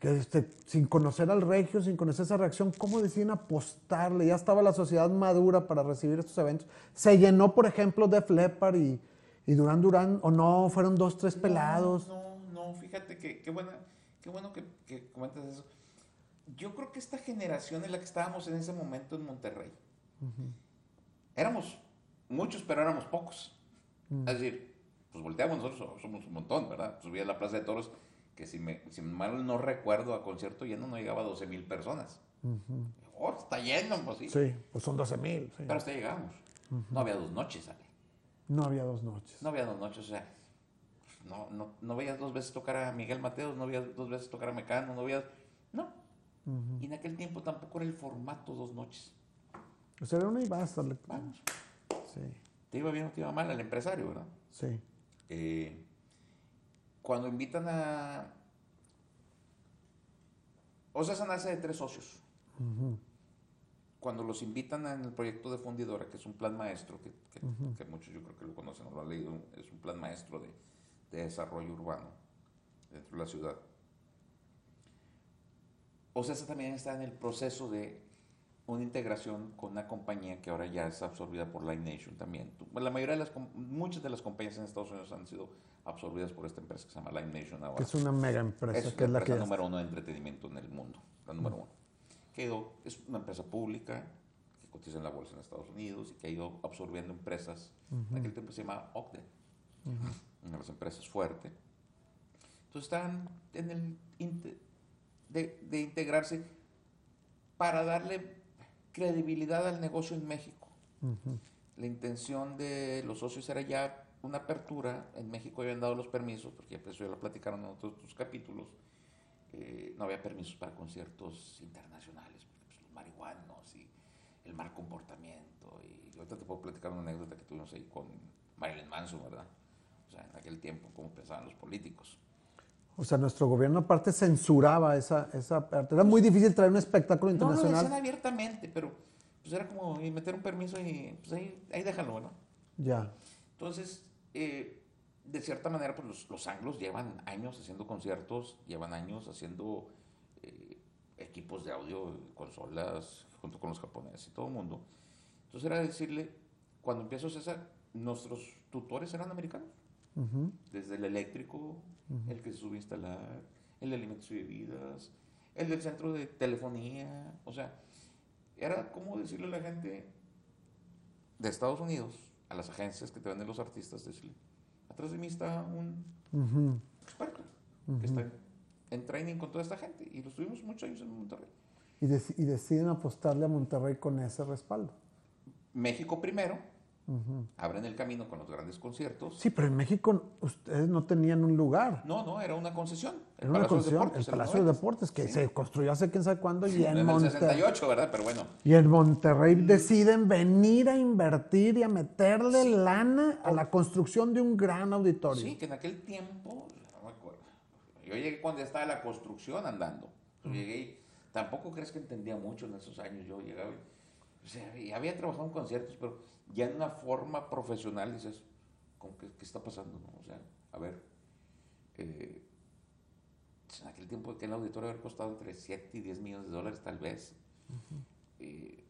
que este, sin conocer al regio, sin conocer esa reacción, ¿cómo deciden apostarle? Ya estaba la sociedad madura para recibir estos eventos. Se llenó, por ejemplo, de Leppard y, y Durán Durán, o no, fueron dos, tres pelados. No, no, fíjate que qué bueno que, que comentas eso yo creo que esta generación en la que estábamos en ese momento en Monterrey, éramos muchos, pero éramos pocos. Mm. Es decir, pues volteamos, nosotros somos un montón, ¿verdad? Subía a la Plaza de Toros, que si, me, si mal no recuerdo, a concierto lleno no llegaba a 12 mil personas. Oh, está lleno, pues sí. Sí, pues son 12 mil. Pero hasta llegamos. No había dos noches, ¿sale? No había dos noches. No había dos noches, o sea, no, no, no veías dos veces tocar a Miguel Mateos, no veías dos veces tocar a Mecano, no veías... No, y en aquel tiempo tampoco era el formato dos noches. O sea, era una y basta. Vamos. Sí. Te iba bien o te iba mal al empresario, ¿verdad? Sí. Eh, cuando invitan a... O sea, se nace de tres socios. Cuando los invitan en el proyecto de Fundidora, que es un plan maestro, que, muchos yo creo que lo conocen o lo han leído, es un plan maestro de, de desarrollo urbano dentro de la ciudad. O sea, también está en el proceso de una integración con una compañía que ahora ya es absorbida por Live Nation también. La mayoría de las, muchas de las compañías en Estados Unidos han sido absorbidas por esta empresa que se llama Live Nation ahora. Que es una mega empresa. Es, que es la, número uno de entretenimiento en el mundo, la número uno. Que es una empresa pública que cotiza en la bolsa en Estados Unidos y que ha ido absorbiendo empresas. En aquel tiempo se llama Ogden, una de las empresas fuertes. Entonces están en el de, integrarse para darle credibilidad al negocio en México. La intención de los socios era ya una apertura, en México habían dado los permisos, porque pues, eso ya lo platicaron en otros, capítulos, eh, no había permisos para conciertos internacionales, pues, los marihuanos y el mal comportamiento. Y ahorita te puedo platicar una anécdota que tuvimos ahí con Marilyn Manson, ¿verdad? O sea, en aquel tiempo, cómo pensaban los políticos. O sea, nuestro gobierno aparte censuraba esa, esa parte. Era muy difícil traer un espectáculo internacional. No, lo decían abiertamente, pero pues era como meter un permiso y pues ahí, ahí déjalo, ¿no? Ya. Entonces, eh, de cierta manera, pues los, los, anglos llevan años haciendo conciertos, llevan años haciendo eh, equipos de audio, consolas, junto con los japoneses y todo el mundo. Entonces era decirle, cuando empiezo César, nuestros tutores eran americanos. Desde el eléctrico, el que se sube a instalar, el de alimentos y bebidas, el del centro de telefonía. O sea, era como decirle a la gente de Estados Unidos, a las agencias que te venden los artistas, decirle, atrás de mí está un experto que está en, training con toda esta gente. Y lo tuvimos muchos años en Monterrey. Y, y deciden apostarle a Monterrey con ese respaldo. México primero, Abren el camino con los grandes conciertos. Sí, pero en México ustedes no tenían un lugar. No, no, era una concesión. El era una concesión, el Palacio de Deportes, que se construyó hace quién sabe cuándo. y en, en el 68, ¿verdad? Pero bueno. Y en Monterrey deciden venir a invertir y a meterle lana a la construcción de un gran auditorio. Sí, que en aquel tiempo, no me acuerdo. Yo llegué cuando estaba la construcción andando. Yo llegué tampoco crees que entendía mucho en esos años. Yo llegaba o sea, había trabajado en conciertos, pero ya en una forma profesional dices, qué, qué, está pasando? O sea, a ver, eh, en aquel tiempo que el auditorio había costado entre 7 y 10 millones de dólares tal vez. Eh,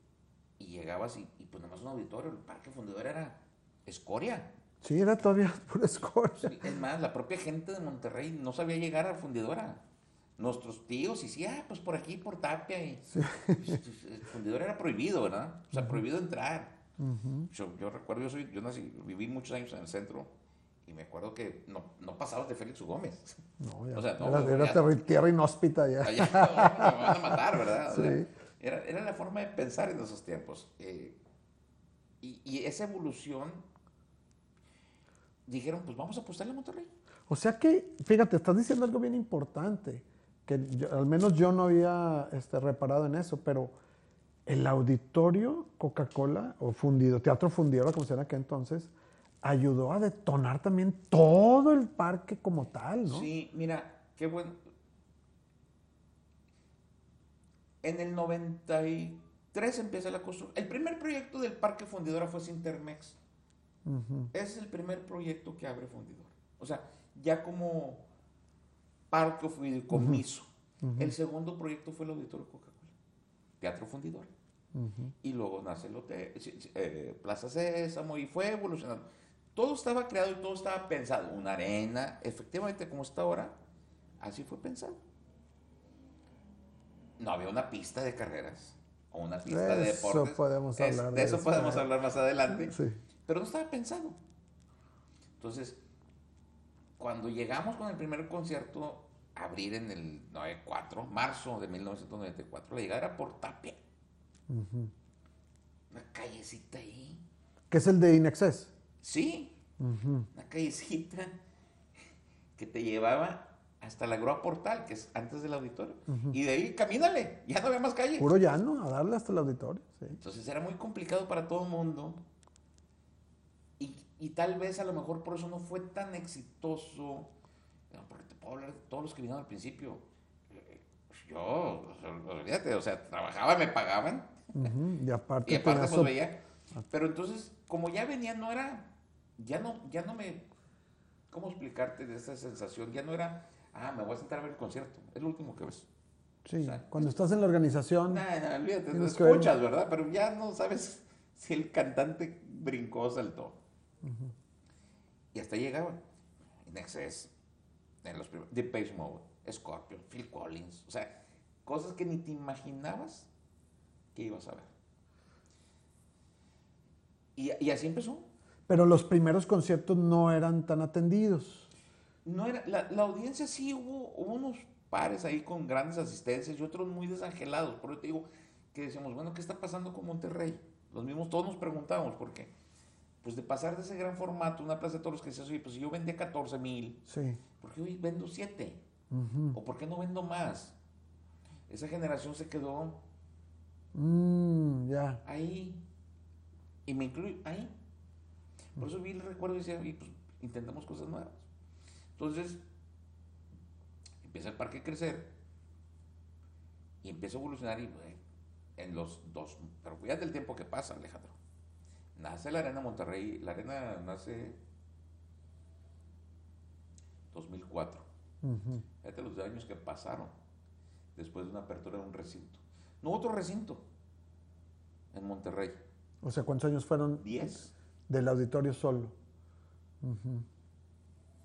y llegabas y, y, pues nada más un auditorio, el parque fundador era escoria. Sí, era todavía pura escoria. es más, la propia gente de Monterrey no sabía llegar a fundidora nuestros tíos y sí, ah, pues por aquí, por Tapia. Y, el fundidor era prohibido, ¿verdad? O sea, prohibido entrar. Yo, yo, recuerdo, yo, soy, yo nací, viví muchos años en el centro y me acuerdo que no, no pasabas de Félix Gómez. No, ya. O sea, no, era, era tierra inhóspita ya. Allá, me van a matar, ¿verdad? Sí. era, era, la forma de pensar en esos tiempos. Eh, y, y esa evolución, dijeron, pues vamos a apostarle a Monterrey. O sea que, fíjate, estás diciendo algo bien importante que al menos yo no había este, reparado en eso, pero el auditorio Coca-Cola o fundido, teatro fundido, como se llama aquel entonces, ayudó a detonar también todo el parque como tal, ¿no? Sí, mira, qué bueno. En el 93 empieza la construcción. El primer proyecto del parque fundidora fue Sintermex. Ese es el primer proyecto que abre fundidor. O sea, ya como parque fideicomiso. El segundo proyecto fue el Auditorio Coca-Cola, Teatro Fundidor. Y luego nace el hotel, eh, Plaza Sésamo y fue evolucionando. Todo estaba creado y todo estaba pensado. Una arena, efectivamente como está ahora, así fue pensado. No había una pista de carreras o una pista de deportes. Podemos hablar de, eso, podemos hablar más adelante. Pero no estaba pensado. Entonces, cuando llegamos con el primer concierto, abrir en el 94, marzo de 1994, la llegada era por Tapia. Una callecita ahí. ¿Qué es el de Inexcess? Sí, una callecita que te llevaba hasta la grúa portal, que es antes del auditorio. Y de ahí, camínale, ya no había más calle. Puro llano, a darle hasta el auditorio. Entonces era muy complicado para todo el mundo. Y, tal vez a lo mejor por eso no fue tan exitoso. Porque te puedo hablar de todos los que vinieron al principio. Yo, olvídate, o sea, trabajaba, me pagaban. Y aparte, y aparte pues veía. Pero entonces, como ya venía, no era, ya no, ya no me, ¿cómo explicarte de esa sensación? Ya no era, ah, me voy a sentar a ver el concierto. Es lo último que ves. Sí, cuando estás en la organización. No, no, olvídate, te escuchas, ¿verdad? Pero ya no sabes si el cantante brincó o saltó. Y hasta llegaba en Excess, en los primeros, Page Mode, Scorpion, Phil Collins, o sea, cosas que ni te imaginabas que ibas a ver. Y, y así empezó. Pero los primeros conciertos no eran tan atendidos. No era, la, la audiencia sí hubo, hubo, unos pares ahí con grandes asistencias y otros muy desangelados. Por eso te digo que decíamos, bueno, ¿qué está pasando con Monterrey? Los mismos, todos nos preguntábamos, porque pues de pasar de ese gran formato, una plaza de toros que dices, oye, pues si yo vendía 14 mil, Sí. ¿Por qué hoy vendo 7? Ujú. ¿O por qué no vendo más? Esa generación se quedó Mm, ahí. Y me incluyo ahí. Por eso vi el recuerdo y decía, y pues intentamos cosas nuevas. Entonces, empieza el parque a crecer y empieza a evolucionar y en los dos, pero fíjate el tiempo que pasa, Alejandro. Nace la Arena Monterrey, la Arena nace 2004. Ujú. Fíjate los años que pasaron después de una apertura de un recinto. No otro recinto en Monterrey. O sea, ¿cuántos años fueron 10. del auditorio solo? Ujú.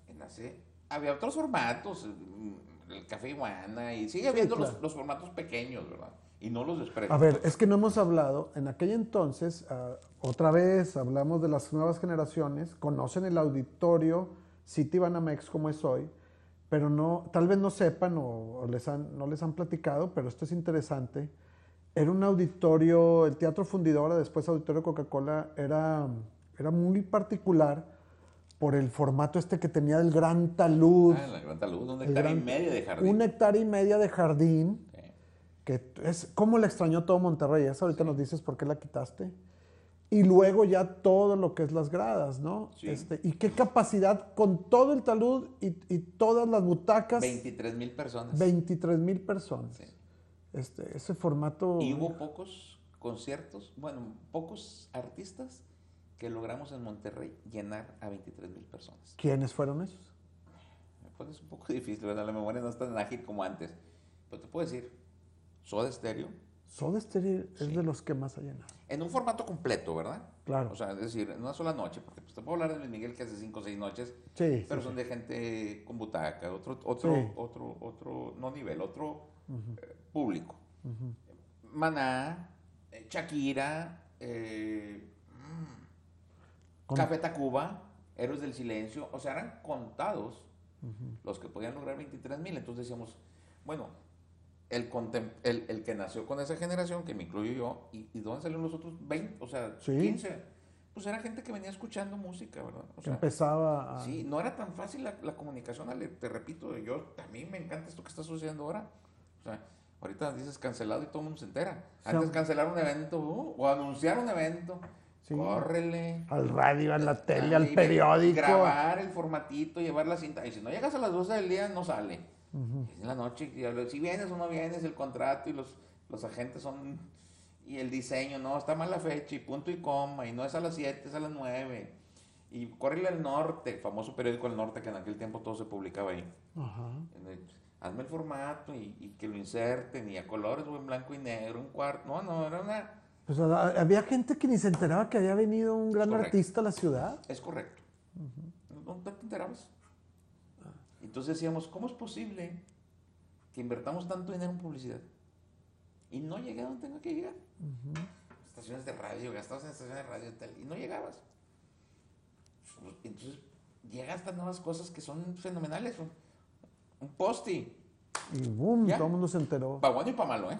En AC había otros formatos, mm, el Café Iguana, y sigue habiendo claro. los formatos pequeños, ¿verdad? Y no los desprecio. A ver, es que no hemos hablado, en aquel entonces, ah, otra vez hablamos de las nuevas generaciones, conocen el auditorio City Banamex como es hoy, pero no, tal vez no sepan o, o les han, no les han platicado, pero esto es interesante. Era un auditorio, el Teatro Fundidora, después Auditorio Coca-Cola, era, era muy particular por el formato este que tenía del gran talud. Ah, la Gran Talud, un el hectárea y gran- media de jardín. Una hectárea y media de jardín Sí. que es cómo la extrañó todo Monterrey. Eso ahorita nos dices por qué la quitaste. Y luego ya todo lo que es las gradas, ¿no? Sí. Este, y qué capacidad con todo el talud y, y todas las butacas, 23 mil personas. 23 mil personas. Sí. Este, ese formato. Y hubo pocos conciertos, bueno, pocos artistas que logramos en Monterrey llenar a 23 mil personas. ¿Quiénes fueron esos? Me pones un poco difícil, ¿verdad? La memoria no es tan ágil como antes. Pero te puedo decir, Soda Stereo, Soda Stereo es Sí. de los que más ha llenado. en un formato completo, ¿verdad? Claro. O sea, es decir, en una sola noche, porque pues, te puedo hablar de Luis Miguel que hace 5 o 6 noches, Sí. pero sí, son de gente con butaca, otro, otro, otro, otro, no nivel, otro eh, público. Maná, eh, Shakira, eh, mm, Con- Café Tacuba, Héroes del Silencio, o sea, eran contados los que podían lograr 23 mil. Entonces decíamos, bueno, el, contem- el, el que nació con esa generación, que me incluyo yo, ¿y, y dónde salieron los otros 20? O sea, Sí. 15. Pues era gente que venía escuchando música, ¿verdad? O Que sea, empezaba a. Sí, no era tan fácil la, la comunicación, Ale, te repito, yo, a mí me encanta esto que está sucediendo ahora. O sea, ahorita dices cancelado y todo el mundo se entera. sea, Antes cancelar un evento uh, o anunciar un evento, Sí. córrele. Al radio, a la tele, al periódico. Grabar el formatito, llevar la cinta. Y si no llegas a las 12 del día, no sale. Ujú. Es en la noche, si vienes o no vienes, el contrato y los, los agentes son. Y el diseño, no, está mal la fecha, y punto y coma, y no es a las 7, es a las 9. Y córrele al norte, famoso periódico El Norte, que en aquel tiempo todo se publicaba ahí. En el- Hazme el formato y, y que lo inserten, y a colores o en blanco y negro, un cuarto. No, no, era una. Pues había gente que ni se enteraba que había venido un gran artista a la ciudad. Es correcto. No, no te enterabas. Entonces decíamos, ¿cómo es posible que invertamos tanto dinero en publicidad? Y no llegué a donde tengo que llegar. Estaciones de radio, gastabas en estaciones de radio y tal, y no llegabas. Pues, Entonces, llegan estas nuevas cosas que son fenomenales. Un, un posti, Y boom, Ya. todo el mundo se enteró. para bueno y para malo, ¿eh?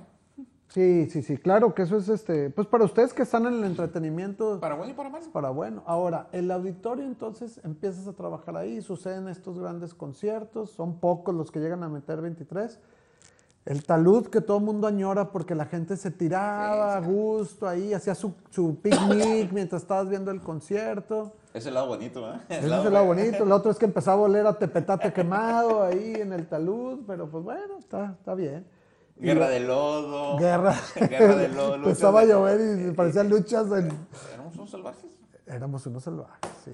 Sí, sí, sí, claro que eso es este, pues para ustedes que están en el entretenimiento, Para bueno y para malo. para bueno. Ahora, el auditorio entonces empiezas a trabajar ahí, suceden estos grandes conciertos, son pocos los que llegan a meter 23. El talud que todo el mundo añora porque la gente se tiraba Sí, a gusto ahí, hacía su, su picnic mientras estabas viendo el concierto. Es el lado bonito, ¿eh? Ese es el lado bonito. El otro es que empezaba a oler a tepetate quemado ahí en el talud, pero pues bueno, está, está bien. Guerra de lodo. Guerra. Guerra de lodo. Empezaba a llover y parecían luchas. en- Éramos unos salvajes. Éramos unos salvajes, sí.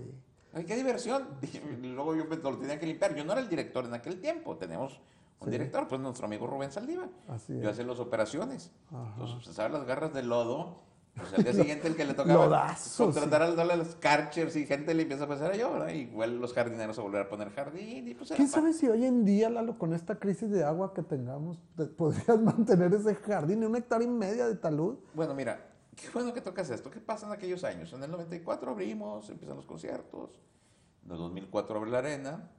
Ay, qué diversión. Y luego yo lo tenía que limpiar. Yo no era el director en aquel tiempo. Teníamos un Sí. director, pues nuestro amigo Rubén Saldiva. Así Yo hacía las operaciones. Ajá. Entonces, pues, ¿sabes? Las garras de lodo. Pues al día siguiente el que le tocaba Lodazos, contratar al darle los carchers y gente le empieza a pensar a yo, ¿verdad? Igual los jardineros a volver a poner jardín. Y pues ¿Quién pa- sabe si hoy en día, Lalo, con esta crisis de agua que tengamos, te- podrías mantener ese jardín en una hectárea y media de talud? Bueno, mira, qué bueno que tocas esto. ¿Qué pasa en aquellos años? En el 94 abrimos, empiezan los conciertos. En el 2004 abre la arena.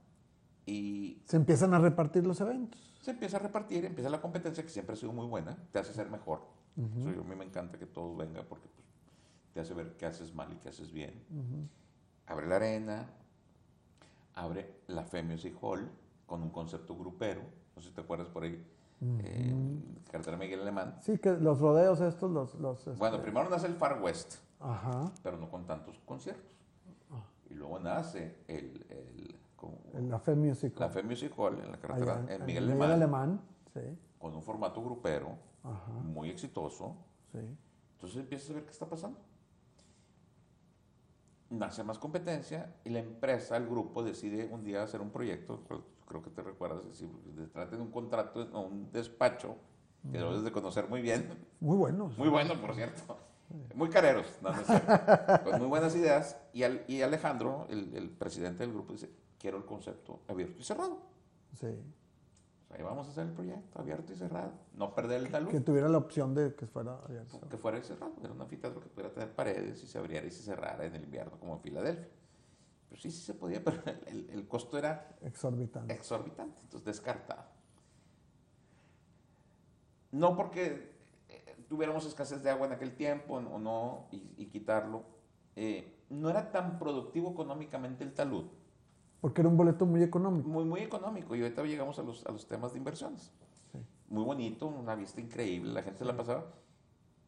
Y Se empiezan a repartir los eventos. se empieza a repartir, empieza la competencia que siempre ha sido muy buena, te hace ser mejor. Eso yo- a mí me encanta que todo venga porque pues, te hace ver qué haces mal y qué haces bien. Abre la arena, abre la Music Hall con un concepto grupero, no sé si te acuerdas por ahí, eh, carretera Miguel Alemán. Sí, que los rodeos estos, los... los Bueno, este, primero nace el Far West, Ajá. pero no con tantos conciertos. Ah. Y luego nace el, el- con- En la Fe Music. la Fe Music Hall en la carretera allá en Miguel Alemán, Alemán, sí. con un formato grupero Ajá, muy exitoso. sí. Entonces empiezas a ver qué está pasando. Nace más competencia y la empresa, el grupo, decide un día hacer un proyecto, creo, que te recuerdas, es decir, de- trate de un contrato o un despacho que lo debes de conocer muy bien, Muy buenos. muy bueno, por cierto, muy careros, no, no con muy buenas ideas. Y, al- y Alejandro, el, el presidente del grupo, dice, quiero el concepto abierto y cerrado. Sí. Ahí vamos a hacer el proyecto abierto y cerrado, no perder el talud. Que tuviera la opción de que fuera abierto. que fuera cerrado, era un anfiteatro que pudiera tener paredes y se abriera y se cerrara en el invierno como en Filadelfia. Pero sí, sí se podía, pero el, el costo era Exorbitante. exorbitante, entonces descartado. No porque eh, tuviéramos escasez de agua en aquel tiempo o no, y, y quitarlo, eh, no era tan productivo económicamente el talud, Porque era un boleto muy económico. muy, muy económico, y ahorita llegamos a los, a los temas de inversiones. Sí. Muy bonito, una vista increíble, la gente se la pasaba,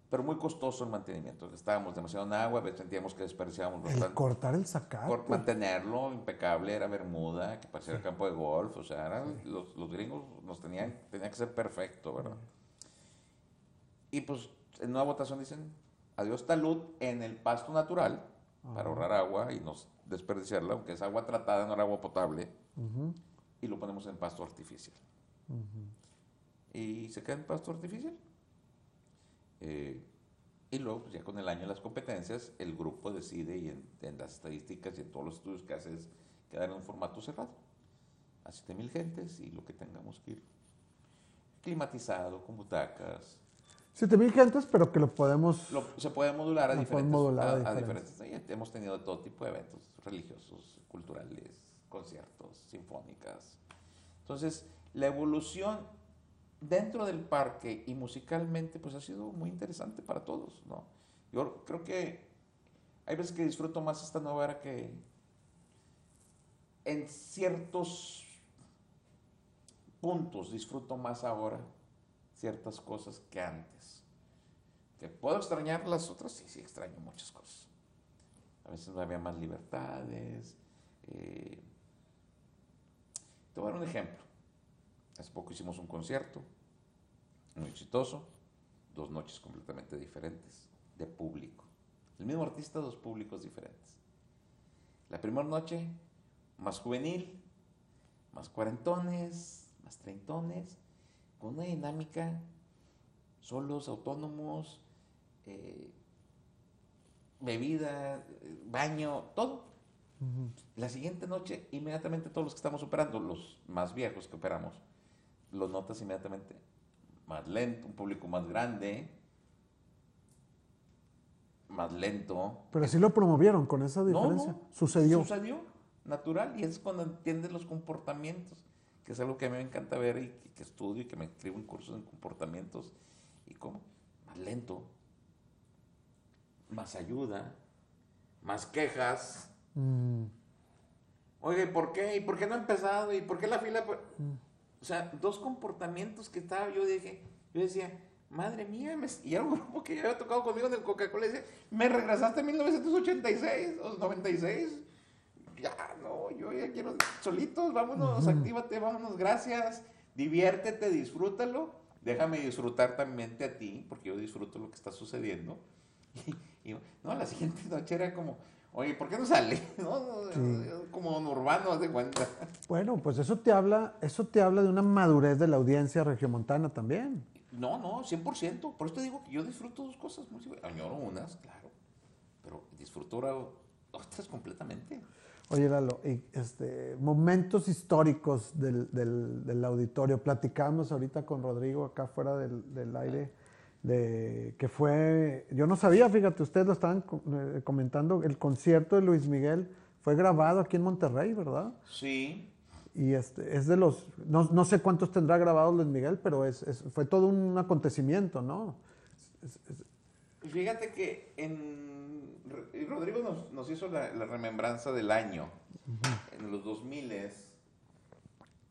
pero muy costoso el mantenimiento. Estábamos demasiado en agua, a veces sentíamos que desperdiciábamos El bastante. cortar el sacar. Por mantenerlo impecable, era Bermuda, que parecía el campo de golf, o sea, eran- los, los gringos nos tenían, tenía que ser perfecto, ¿verdad? Y pues en una votación dicen, adiós talud en el pasto natural, para ahorrar agua y no desperdiciarla, aunque es agua tratada, no era agua potable, Ujú, y lo ponemos en pasto artificial. ujú. Y se queda en pasto artificial. Eh, y luego, pues ya con el año de las competencias, el grupo decide y en, en las estadísticas y en todos los estudios que hace es quedar en un formato cerrado. A 7 mil gentes y lo que tengamos que ir. Climatizado, con butacas. Siete mil gentes, pero que lo podemos. Lo- se puede modular a diferentes. modular a a- a diferentes. diferentes- y hemos tenido todo tipo de eventos religiosos, culturales, conciertos, sinfónicas. Entonces, la evolución dentro del parque y musicalmente, pues ha sido muy interesante para todos, ¿no? Yo creo que hay veces que disfruto más esta nueva era que en ciertos puntos disfruto más ahora ciertas cosas que antes. Que puedo extrañar las otras, sí, sí, extraño muchas cosas. A veces no había más libertades. eh. Te voy a dar un ejemplo. Hace poco hicimos un concierto muy exitoso, dos noches completamente diferentes, de público. El mismo artista, dos públicos diferentes. La primera noche, más juvenil, más cuarentones, más treintones, con una dinámica, solos, autónomos, eh, bebida, baño, todo. La siguiente noche, inmediatamente todos los que estamos operando, los más viejos que operamos, lo notas inmediatamente más lento, un público más grande, más lento. Pero sí lo promovieron con esa No, diferencia. no, Sucedió. Sucedió, natural, y es cuando entiendes los comportamientos, que es algo que a mí me encanta ver y que, que estudio y que me escribo en cursos en comportamientos, y cómo, más lento, más ayuda, más quejas. Mm, Oye, ¿y por qué? ¿Y por qué no ha empezado? ¿Y por qué la fila? por-?" Mm. O sea, dos comportamientos que estaba, yo dije, yo decía, madre mía, me- y era un grupo que ya había tocado conmigo en el Coca-Cola, decía, me regresaste en 1986 o 96. Ya, no, yo ya quiero solitos, vámonos, actívate, vámonos, gracias, diviértete, disfrútalo. Déjame disfrutar también a ti, porque yo disfruto lo que está sucediendo. Y, y, no, la siguiente noche era como, oye, ¿por qué no sale? ¿No? Como don urbano, haz de cuenta. Bueno, pues eso te habla, eso te habla de una madurez de la audiencia regiomontana también. No, no, 100%. Por eso te digo que yo disfruto dos cosas. muy. Añoro unas, claro. Pero disfruto ahora otras completamente. Oye, Lalo, y, este, momentos históricos del, del- del auditorio. Platicamos ahorita con Rodrigo acá fuera del, del aire, de que fue, yo no sabía, fíjate, ustedes lo estaban eh, comentando, el concierto de Luis Miguel fue grabado aquí en Monterrey, ¿verdad? Sí. Y este, es de los, no, no sé cuántos tendrá grabados Luis Miguel, pero es, es- fue todo un acontecimiento, ¿no? Es- es- Fíjate que en, Rodrigo nos, nos hizo la, la, remembranza del año. En los 2000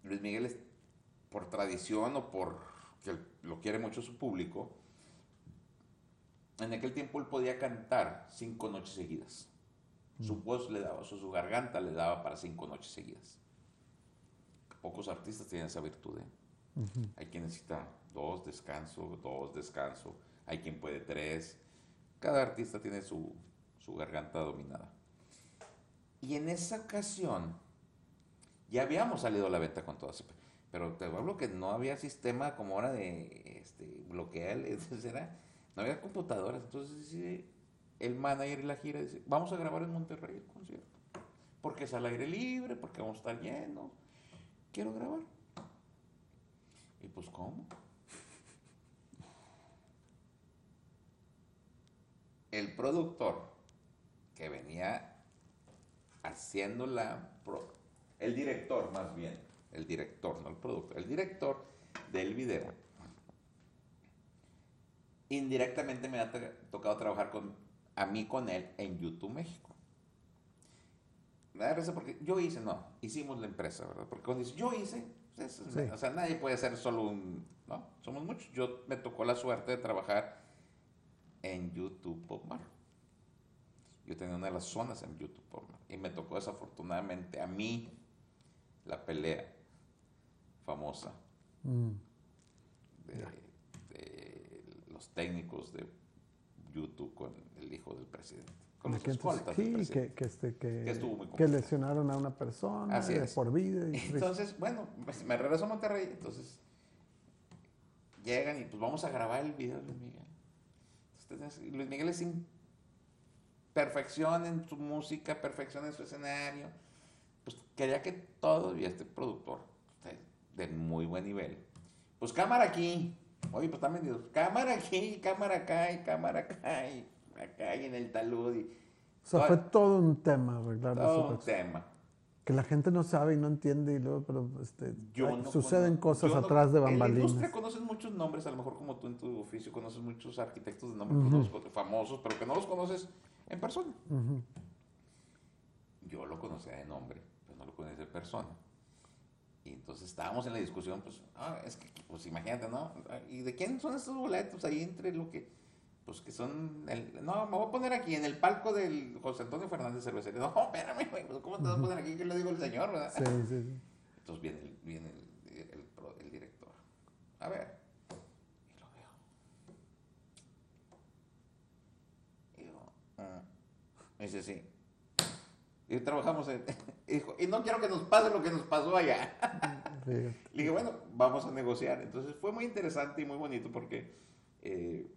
Luis Miguel, es, por tradición o por que lo quiere mucho su público, en aquel tiempo él podía cantar cinco noches seguidas. Su voz le daba, su, su garganta le daba para cinco noches seguidas. Pocos artistas tienen esa virtud. ¿eh? Hay quien necesita dos, descanso, dos, descanso. Hay quien puede tres. Cada artista tiene su, su garganta dominada. Y en esa ocasión, ya habíamos salido a la venta con todas. Pero te hablo que no había sistema como ahora de este, bloquear. No había computadoras. Entonces el manager y la gira, dice, vamos a grabar en Monterrey el concierto. Porque es al aire libre, porque vamos a estar llenos. Quiero grabar. Y pues, ¿cómo? El productor que venía haciendo la... el director, más bien. El director, no el productor. El director del video. Indirectamente me ha tocado trabajar con, a mí con él en YouTube México. Me da risa porque yo hice, no, hicimos la empresa, ¿verdad? Porque cuando dice yo hice, o sea, nadie puede ser solo un, ¿no? Somos muchos. Yo me tocó la suerte de trabajar en YouTube Popmar. Yo tenía una de las zonas en YouTube Popmar. Y me tocó desafortunadamente a mí la pelea famosa mm. de, los técnicos de YouTube con el hijo del presidente. Con los escoltas sí, que, que, este, que, que, lesionaron a una persona por vida. entonces, bueno, me regreso a Monterrey, entonces llegan y pues vamos a grabar el video de Luis Miguel. Entonces, Luis Miguel es perfección en su música, perfección en su escenario. Pues quería que todo, y este productor de muy buen nivel, pues cámara aquí, oye, pues están vendidos, cámara aquí, cámara acá y cámara acá y acá y en el talud. Y, o sea, fue todo un tema arreglar Todo un tema. Que la gente no sabe y no entiende y luego, pero este, suceden cosas atrás de bambalinas. En la industria conoces muchos nombres, a lo mejor como tú en tu oficio conoces muchos arquitectos de nombre famosos, pero que no los conoces en persona. Yo lo conocía de nombre, pero no lo conocía de persona. Y entonces estábamos en la discusión, pues, ah, es que, pues imagínate, ¿no? ¿Y de quién son estos boletos ahí entre lo que pues que son, el, no, me voy a poner aquí en el palco del José Antonio Fernández Cervecería. No, espérame, güey, pues ¿cómo te vas a poner aquí? ¿Qué le digo al señor, verdad? Sí, sí, sí. Entonces viene el, viene el, el, director. A ver. Y lo veo. Y digo, ah. dice, sí. Y trabajamos en, y, no quiero que nos pase lo que nos pasó allá. Le dije, bueno, vamos a negociar. Entonces fue muy interesante y muy bonito porque eh,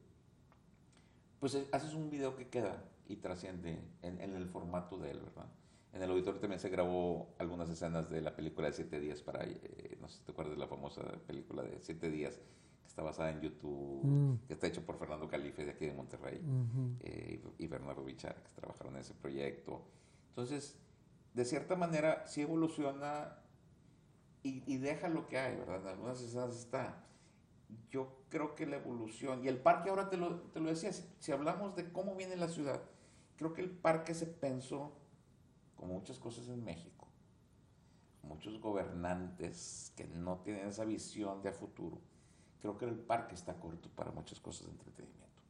pues eh, haces un video que queda y trasciende en, el formato de él, ¿verdad? En el auditorio también se grabó algunas escenas de la película de Siete Días para, eh, no sé si te acuerdas de la famosa película de Siete Días, que está basada en YouTube, mm. que está hecho por Fernando Calife de aquí de Monterrey eh, y Bernardo Bichar, que trabajaron en ese proyecto. Entonces, de cierta manera, sí evoluciona y, y deja lo que hay, ¿verdad? En algunas escenas está yo creo que la evolución, y el parque ahora te lo, te lo decía, si, hablamos de cómo viene la ciudad, creo que el parque se pensó, como muchas cosas en México, muchos gobernantes que no tienen esa visión de a futuro, creo que el parque está corto para muchas cosas de entretenimiento.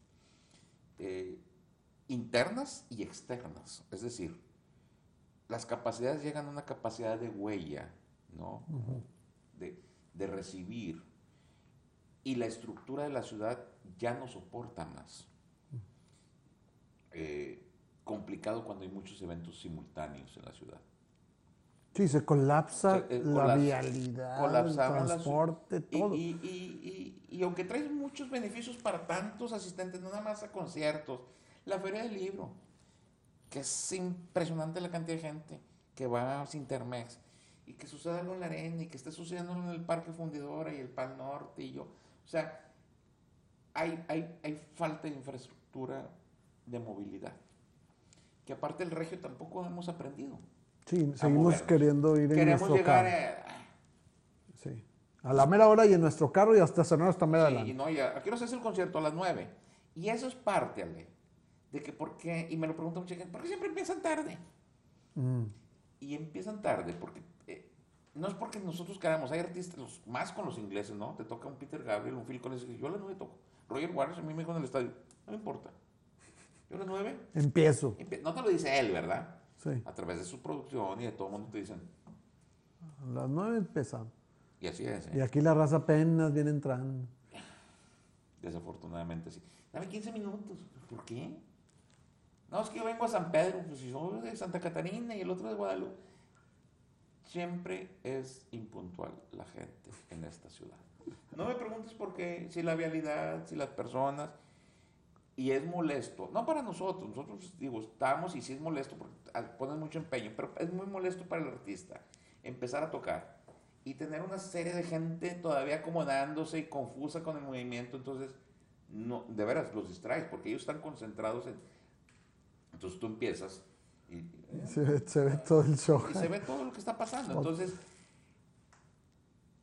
Eh, internas y externas, es decir, las capacidades llegan a una capacidad de huella, ¿no? de, de recibir, y la estructura de la ciudad ya no soporta más. Eh, complicado cuando hay muchos eventos simultáneos en la ciudad. Sí, se colapsa eh, la vialidad, el transporte, todo. Y, y, aunque traes muchos beneficios para tantos asistentes, no nada más a conciertos, la Feria del Libro, que es impresionante la cantidad de gente que va a Sintermex y que suceda algo en la arena y que esté sucediendo en el Parque Fundidora y el Pal Norte y yo. O sea, hay, hay, hay falta de infraestructura de movilidad. Que aparte el regio tampoco hemos aprendido. Sí, seguimos queriendo ir en Queremos nuestro llegar carro. A, sí. A la mera hora y en nuestro carro y hasta cenar hasta mera sí, y no, ya, aquí nos hace el concierto a las 9. Y eso es parte, Ale, de que por qué, y me lo pregunta mucha gente, ¿por qué siempre empiezan tarde? Mm. Y empiezan tarde porque no es porque nosotros queramos, hay artistas, los- más con los ingleses, ¿no? Te toca un Peter Gabriel, un Phil Collins, yo a las nueve toco. Roger Waters a mí me dijo en el estadio, no me importa. Yo a las nueve, Empiezo. empie- no te lo dice él, ¿verdad? Sí. A través de su producción y de todo el mundo te dicen, A las nueve empezamos. y así es, ¿eh? Y aquí la raza apenas viene entrando. Desafortunadamente sí. Dame 15 minutos. ¿Por qué? No, es que yo vengo a San Pedro, pues si yo de Santa Catarina y el otro de Guadalupe. Siempre es impuntual la gente en esta ciudad. No me preguntes por qué, si la vialidad, si las personas. Y es molesto, no para nosotros, nosotros digo, estamos y sí es molesto porque ponen mucho empeño, pero es muy molesto para el artista empezar a tocar y tener una serie de gente todavía acomodándose y confusa con el movimiento, entonces, de veras, los distraes porque ellos están concentrados en... Entonces tú empiezas y, Se ve, se ve todo el show. y se ve todo lo que está pasando, entonces...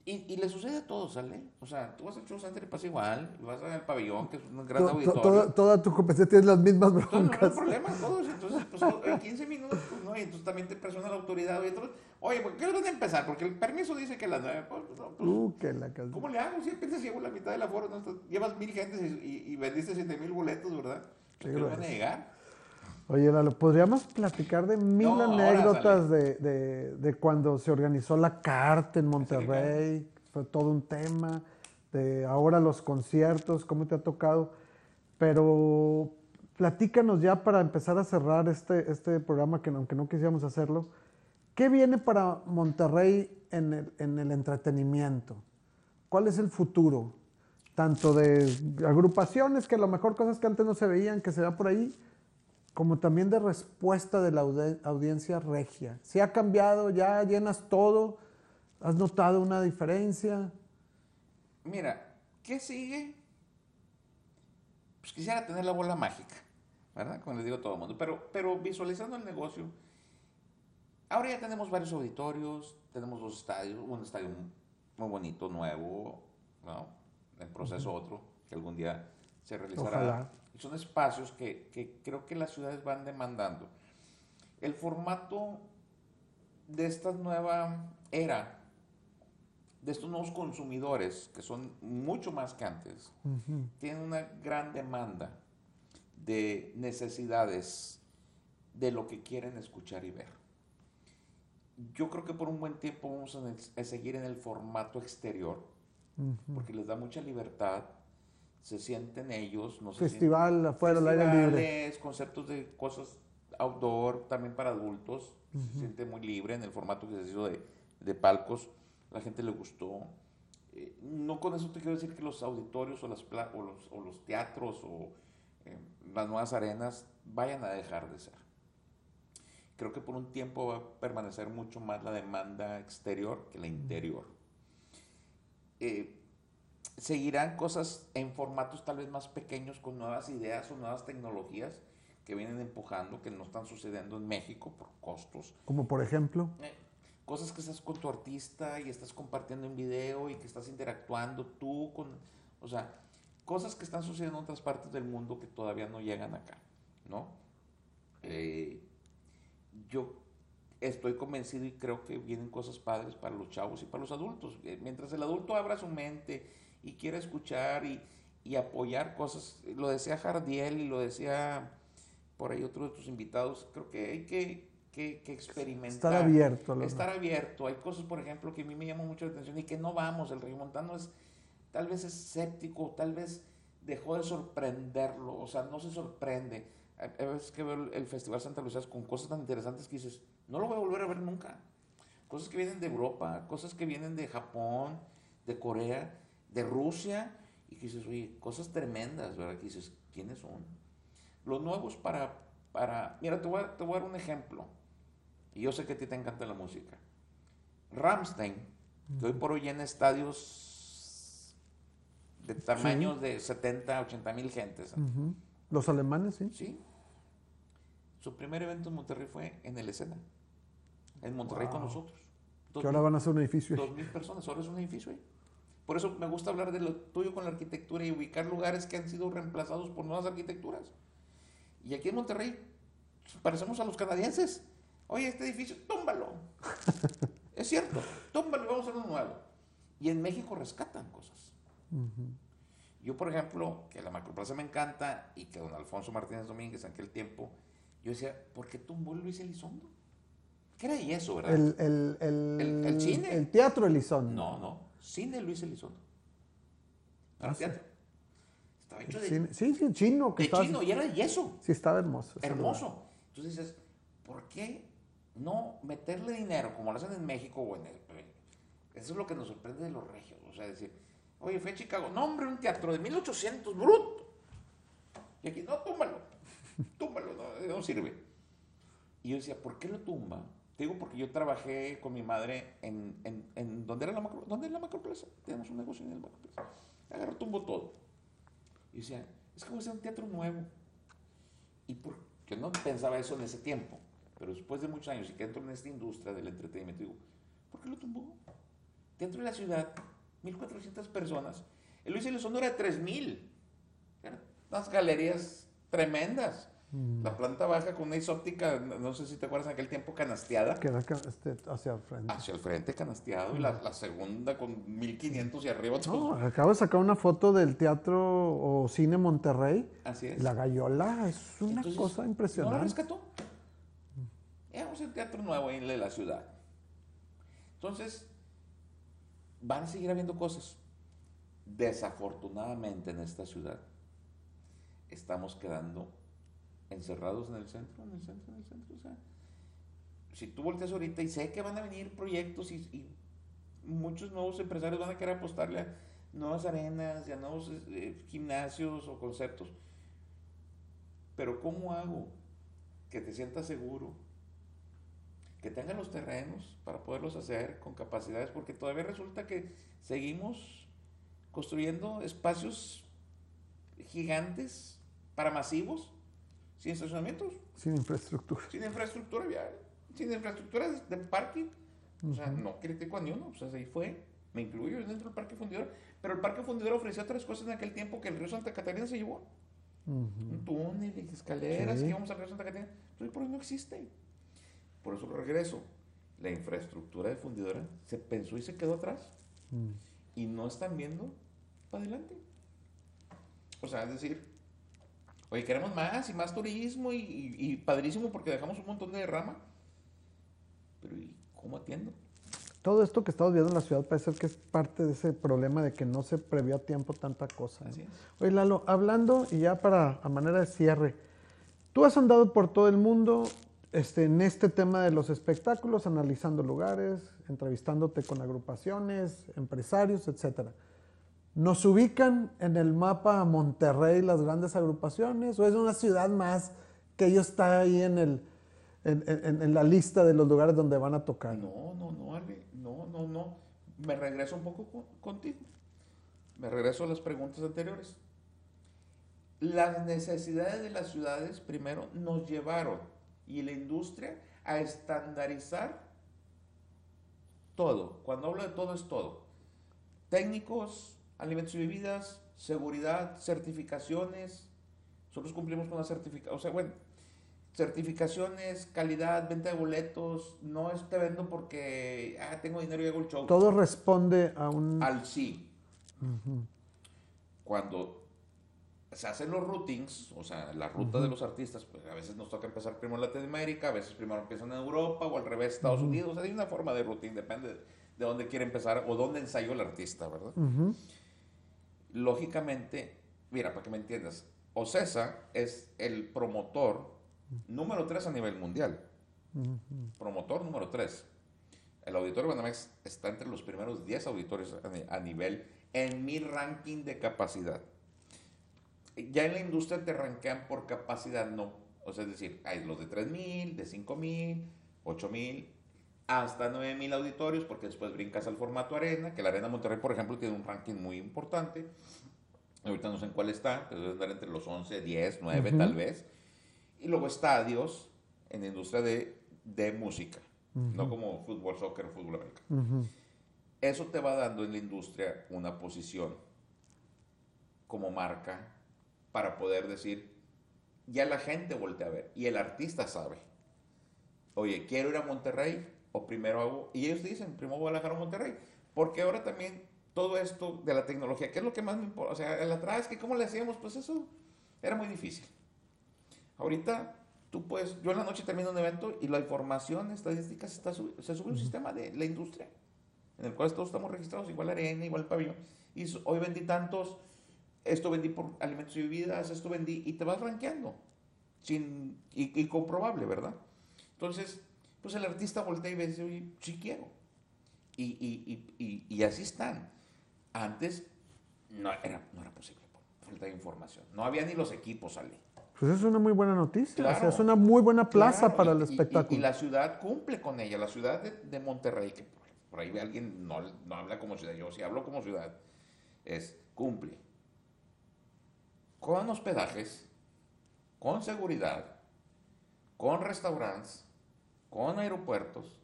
Y, y le sucede a todos, ¿sale? O sea, tú vas al show center y pasa igual, vas al pabellón, que es un gran To- to- auditorio. toda, toda tu competencia tiene las mismas Todos no hay broncas. problema, todos. Entonces, pues, en 15 minutos, pues no, y entonces también te presiona la autoridad. Oye, entonces, oye, ¿por qué van a empezar? Porque el permiso dice que a las 9. Pues, no, pues, Uh, que la. ¿Cómo le hago? Si apenas llevo la mitad del aforo, ¿no? Llevas mil gentes y, y- y vendiste 7 mil boletos, ¿verdad? Qué ¿Qué van a llegar? Oye, Lalo, ¿podríamos platicar de mil No, anécdotas de, de- de cuando se organizó la carta en Monterrey? Fue todo un tema. De ahora los conciertos, ¿cómo te ha tocado? Pero platícanos ya para empezar a cerrar este, este programa, que aunque no quisiéramos hacerlo. ¿Qué viene para Monterrey en el, en el entretenimiento? ¿Cuál es el futuro? Tanto de agrupaciones, que a lo mejor cosas que antes no se veían, que se da por ahí, como también de respuesta de la audi- audiencia regia. Si ha cambiado, ya llenas todo, has notado una diferencia. Mira, ¿qué sigue? Pues quisiera tener la bola mágica, ¿verdad? Como les digo a todo el mundo. Pero, pero visualizando el negocio, ahora ya tenemos varios auditorios, tenemos dos estadios, un estadio muy bonito, nuevo, ¿no? En proceso otro, que algún día se realizará. Ojalá. Y son espacios que, que creo que las ciudades van demandando. El formato de esta nueva era, de estos nuevos consumidores, que son mucho más que antes, tienen una gran demanda de necesidades de lo que quieren escuchar y ver. Yo creo que por un buen tiempo vamos a seguir en el formato exterior, porque les da mucha libertad, se sienten ellos, no se Festival afuera, al aire libre. festivales, conceptos de cosas outdoor, también para adultos. Se siente muy libre en el formato que se hizo de, de palcos. La gente le gustó. Eh, no con eso te quiero decir que los auditorios o, las pla- o, los, o los teatros o eh, las nuevas arenas vayan a dejar de ser. Creo que por un tiempo va a permanecer mucho más la demanda exterior que la interior. Eh, seguirán cosas en formatos tal vez más pequeños con nuevas ideas o nuevas tecnologías que vienen empujando, que no están sucediendo en México por costos. Como por ejemplo, Eh, cosas que estás con tu artista y estás compartiendo en video y que estás interactuando tú con, o sea, cosas que están sucediendo en otras partes del mundo que todavía no llegan acá, ¿no? Eh, yo estoy convencido y creo que vienen cosas padres para los chavos y para los adultos. Eh, Mientras el adulto abra su mente y quiera escuchar y, y apoyar cosas, lo decía Jardiel y lo decía por ahí otro de tus invitados, creo que hay que, que, que experimentar. estar abierto. a Estar abierto. Hay cosas, por ejemplo, que a mí me llaman mucho la atención y que no vamos. El regiomontano es, tal vez es escéptico, tal vez dejó de sorprenderlo, o sea, no se sorprende. Hay veces que veo el Festival Santa Lucía con cosas tan interesantes que dices, no lo voy a volver a ver nunca. Cosas que vienen de Europa, cosas que vienen de Japón, de Corea, de Rusia, y que dices, oye, cosas tremendas, ¿verdad? Que dices, ¿quiénes son? Los nuevos para, para... Mira, te voy, a, te voy a dar un ejemplo. Y yo sé que a ti te encanta la música. Ramstein, que hoy por hoy en estadios de tamaños de 70, 80 mil gentes. Los alemanes, sí. ¿Sí? Su primer evento en Monterrey fue en el escena. En Monterrey con nosotros. Que ahora van a hacer un edificio. Dos mil personas, ahora es un edificio ahí. Por eso me gusta hablar de lo tuyo con la arquitectura y ubicar lugares que han sido reemplazados por nuevas arquitecturas. Y aquí en Monterrey parecemos a los canadienses. Oye, este edificio, túmbalo. es cierto, túmbalo y vamos a hacer uno nuevo. Y en México rescatan cosas. Yo, por ejemplo, que la macroplaza me encanta y que don Alfonso Martínez Domínguez en aquel tiempo, yo decía, ¿por qué tumbó Luis Elizondo? ¿Qué era eso, verdad? El, el, el, El- el cine. El teatro Elizondo. No, no, cine Luis Elizondo. Era Ah, sí. teatro. Estaba hecho de, Cine- Sí, sí, chino. Que de estaba- chino y era de yeso. Sí, estaba hermoso. Hermoso. Entonces dices, ¿por qué no meterle dinero como lo hacen en México o en el... Eso es lo que nos sorprende de los regios. O sea, decir, oye, fui a Chicago. No, hombre, un teatro de 1800, bruto. Y aquí, no, túmbalo. Túmbalo, no, no sirve. Y yo decía, ¿por qué lo tumba? Te digo porque yo trabajé con mi madre en, en, en ¿dónde era la macro, ¿dónde es la macroplaza? Tenemos un negocio en el macroplaza. Agarró, tumbó todo. Y decía, es que voy a hacer un teatro nuevo. Y por, yo no pensaba eso en ese tiempo, pero después de muchos años y que entro en esta industria del entretenimiento, digo, ¿por qué lo tumbó? Dentro de la ciudad, 1.400 personas. El Luis era de 3.000. Eran unas galerías tremendas. La planta baja con una isóptica, no sé si te acuerdas en aquel tiempo, canasteada. Que era este, hacia el frente. Hacia el frente canasteado y la, la segunda con 1500 y arriba. No, acabo de sacar una foto del teatro o cine Monterrey. Así es. La gallola es una Entonces, cosa No la impresionante. rescató. Vamos al teatro nuevo en la ciudad. Entonces, van a seguir habiendo cosas. Desafortunadamente en esta ciudad estamos quedando encerrados en el centro, en el centro, en el centro. O sea, si tú volteas ahorita y sé que van a venir proyectos y, muchos nuevos empresarios van a querer apostarle a nuevas arenas a nuevos eh, gimnasios o conceptos. Pero ¿cómo hago que te sientas seguro? Que tengan los terrenos para poderlos hacer con capacidades, porque todavía resulta que seguimos construyendo espacios gigantes para masivos, sin estacionamientos, Sin infraestructura. sin infraestructura vial, sin infraestructura de, parking. O sea, no critico a ni uno, pues ahí fue. Me incluyo dentro del Parque Fundidor. Pero el Parque Fundidor ofrecía otras cosas en aquel tiempo que el río Santa Catarina se llevó. Un túnel y escaleras Sí. que íbamos al río Santa Catarina. Pero hoy por hoy no existe. Por eso regreso. La infraestructura de fundidora se pensó y se quedó atrás. Mm. Y no están viendo para adelante. O sea, es decir, oye, queremos más y más turismo y, y- y padrísimo porque dejamos un montón de derrama. Pero ¿y cómo atiendo? Todo esto que estamos viendo en la ciudad parece que es parte de ese problema de que no se previó a tiempo tanta cosa. ¿no? Así es. Oye, Lalo, hablando y ya para a manera de cierre, tú has andado por todo el mundo este, en este tema de los espectáculos, analizando lugares, entrevistándote con agrupaciones, empresarios, etcétera. ¿Nos ubican en el mapa Monterrey las grandes agrupaciones o es una ciudad más que ellos está ahí en, el, en, en- la lista de los lugares donde van a tocar? No, no, no, Ale, no, no, no. Me regreso un poco con- contigo. Me regreso a las preguntas anteriores. Las necesidades de las ciudades primero nos llevaron y la industria a estandarizar todo. Cuando hablo de todo es todo. Técnicos, alimentos y bebidas, seguridad, certificaciones. Nosotros cumplimos con la certificación. O sea, bueno, certificaciones, calidad, venta de boletos. No es te vendo porque ah, tengo dinero y hago el show. Todo responde a un... Al sí. Cuando se hacen los routings, o sea, la ruta de los artistas, pues a veces nos toca empezar primero en Latinoamérica, a veces primero empiezan en Europa o al revés, Estados Unidos. Hay una forma de routing, depende de, de dónde quiere empezar o dónde ensayó el artista, ¿verdad? Lógicamente, mira, para que me entiendas, Ocesa es el promotor número 3 a nivel mundial. Promotor número 3. El auditorio Banamex está entre los primeros 10 auditorios a nivel en mi ranking de capacidad. Ya en la industria te rankean por capacidad, no. O sea, es decir, hay los de 3.000, de 5.000, 8.000, hasta 9.000 auditorios, porque después brincas al formato arena, que la Arena Monterrey, por ejemplo, tiene un ranking muy importante. Ahorita no sé en cuál está, pero debe andar entre los 11, 10, 9 tal vez. Y luego estadios en la industria de, de música, no como fútbol, soccer, fútbol americano. Ujú. eso te va dando en la industria una posición como marca para poder decir, ya la gente voltea a ver y el artista sabe. Oye, quiero ir a Monterrey o primero hago, y ellos dicen, primero Guadalajara o Monterrey, porque ahora también todo esto de la tecnología, ¿qué es lo que más me importa? O sea, el atrás, que cómo le hacíamos, pues eso era muy difícil. Ahorita tú puedes, yo en la noche termino un evento y la información estadística se, está se sube un sistema de la industria, en el cual todos estamos registrados, igual arena, igual pabellón, y hoy vendí tantos, esto vendí por alimentos y bebidas, esto vendí, y te vas rankeando, sin, y, comprobable, ¿verdad? Entonces, pues el artista voltea y dice, oye, sí quiero. Y, y, y, así están. Antes no era, no era posible, por falta de información. No había ni los equipos, Ale. Pues es una muy buena noticia. es una muy buena plaza para el espectáculo. Y, la ciudad cumple con ella. La ciudad de, Monterrey, que por, ahí alguien no, no habla como ciudad, yo sí hablo como ciudad, es cumple con hospedajes, con seguridad, con restaurantes, con aeropuertos.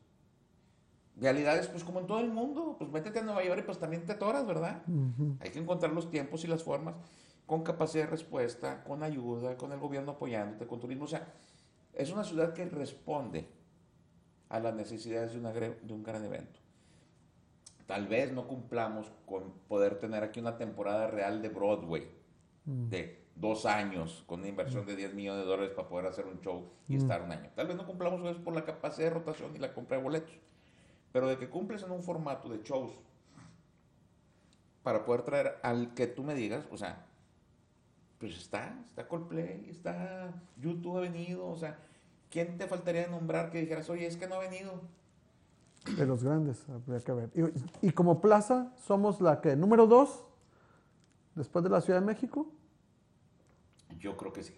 Realidades, pues como en todo el mundo, pues métete a Nueva York y pues también te atoras, ¿verdad? Hay que encontrar los tiempos y las formas, con capacidad de respuesta, con ayuda, con el gobierno apoyándote, con turismo. O sea, es una ciudad que responde a las necesidades de, una, de un gran evento. Tal vez no cumplamos con poder tener aquí una temporada real de Broadway Mm. de dos años con una inversión de 10 millones de dólares para poder hacer un show y mm. estar un año. Tal vez no cumplamos eso por la capacidad de rotación y la compra de boletos, pero de que cumples en un formato de shows para poder traer al que tú me digas, o sea, pues está, está Coldplay, está YouTube ha venido, o sea, ¿quién te faltaría nombrar que dijeras, oye, es que no ha venido? De los grandes, habría que ver. Y, y como plaza, somos la que, número dos, después de la Ciudad de México? Yo creo que sí.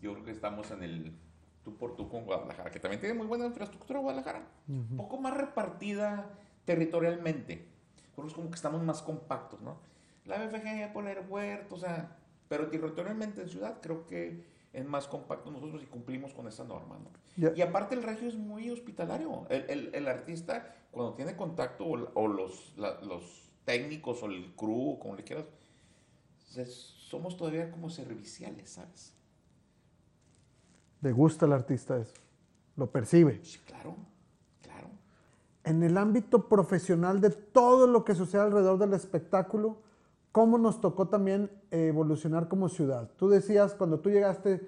Yo creo que estamos en el tú por tú con Guadalajara, que también tiene muy buena infraestructura Guadalajara. Un poco más repartida territorialmente. Creo que es como que estamos más compactos, ¿no? La BFG poner huertos, o sea, pero territorialmente en ciudad creo que es más compacto nosotros y cumplimos con esa norma, ¿no? Y aparte el regio es muy hospitalario. El, el, el artista, cuando tiene contacto, o, o los, los técnicos, o el crew, como le quieras, somos todavía como serviciales, ¿sabes? Le gusta al artista eso, lo percibe. Sí, claro, claro. En el ámbito profesional de todo lo que sucede alrededor del espectáculo, ¿cómo nos tocó también evolucionar como ciudad? Tú decías, cuando tú llegaste,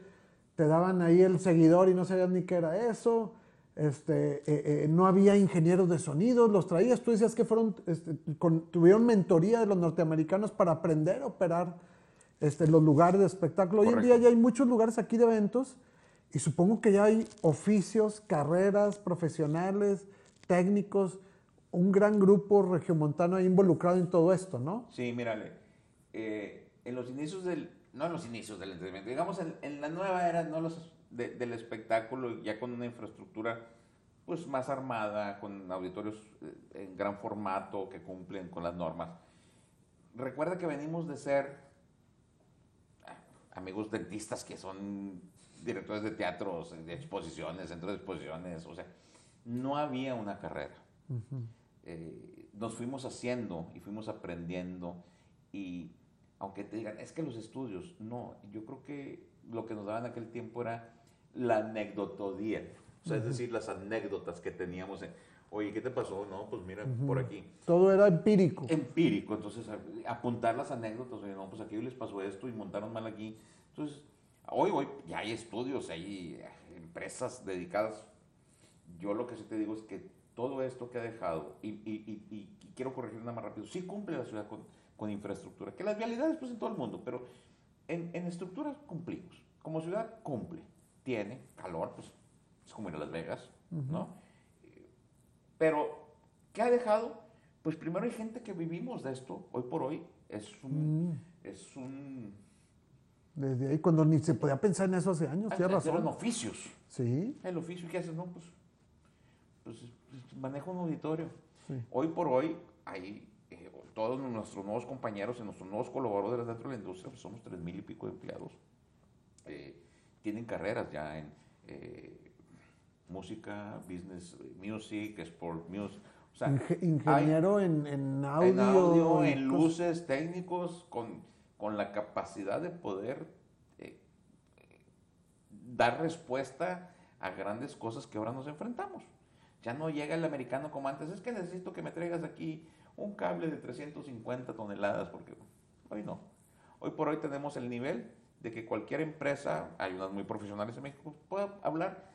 te daban ahí el seguidor y no sabías ni qué era eso. Este, eh, eh, no había ingenieros de sonido, los traías, tú decías que fueron, este, tuvieron mentoría de los norteamericanos para aprender a operar este, los lugares de espectáculo. Hoy en día ya hay muchos lugares aquí de eventos y supongo que ya hay oficios, carreras, profesionales, técnicos, un gran grupo regiomontano ahí involucrado en todo esto, ¿no? Sí, mírale, eh, en los inicios del, no en los inicios del entretenimiento, digamos en, en la nueva era, no los del espectáculo, ya con una infraestructura pues más armada, con auditorios eh, en gran formato que cumplen con las normas. Recuerda que venimos de ser amigos dentistas que son directores de teatros, de exposiciones, centros de exposiciones, o sea, no había una carrera. Eh, nos fuimos haciendo y fuimos aprendiendo y aunque te digan, es que los estudios, no, yo creo que lo que nos daban en aquel tiempo era la anecdotodía, o sea, es decir, las anécdotas que teníamos en, oye, ¿qué te pasó? No, pues mira, por aquí. Todo era empírico. Empírico, entonces apuntar las anécdotas, oye, no, pues aquí les pasó esto y montaron mal aquí. Entonces, hoy, hoy ya hay estudios, hay empresas dedicadas. Yo lo que sí te digo es que todo esto que ha dejado, y, y, y, quiero corregir nada más rápido, sí cumple la ciudad con, con, infraestructura, que las vialidades pues en todo el mundo, pero en, en estructuras cumplimos. Como ciudad cumple tiene calor, pues es como ir a Las Vegas, ¿no? Pero, ¿qué ha dejado? Pues primero hay gente que vivimos de esto, hoy por hoy, es un... Mm. Es un Desde ahí, cuando ni se podía pensar en eso hace años, tienes razón. Eran oficios. Sí. El oficio, ¿qué haces? No, pues, pues, pues manejo un auditorio. Hoy por hoy, hay eh, todos nuestros nuevos compañeros y nuestros nuevos colaboradores dentro de la industria, pues somos tres mil y pico de empleados. Eh, tienen carreras ya en eh, música, business music, sport music, o O sea, Inge- hay- ingeniero en, en audio. en audio, cosas- luces, técnicos, con, con la capacidad de poder eh, eh, dar respuesta a grandes cosas que ahora nos enfrentamos. Ya no llega el americano como antes, es que necesito que me traigas aquí un cable de 350 toneladas, porque hoy no. Hoy por hoy tenemos el nivel de que cualquier empresa, hay unas muy profesionales en México, pueda hablar.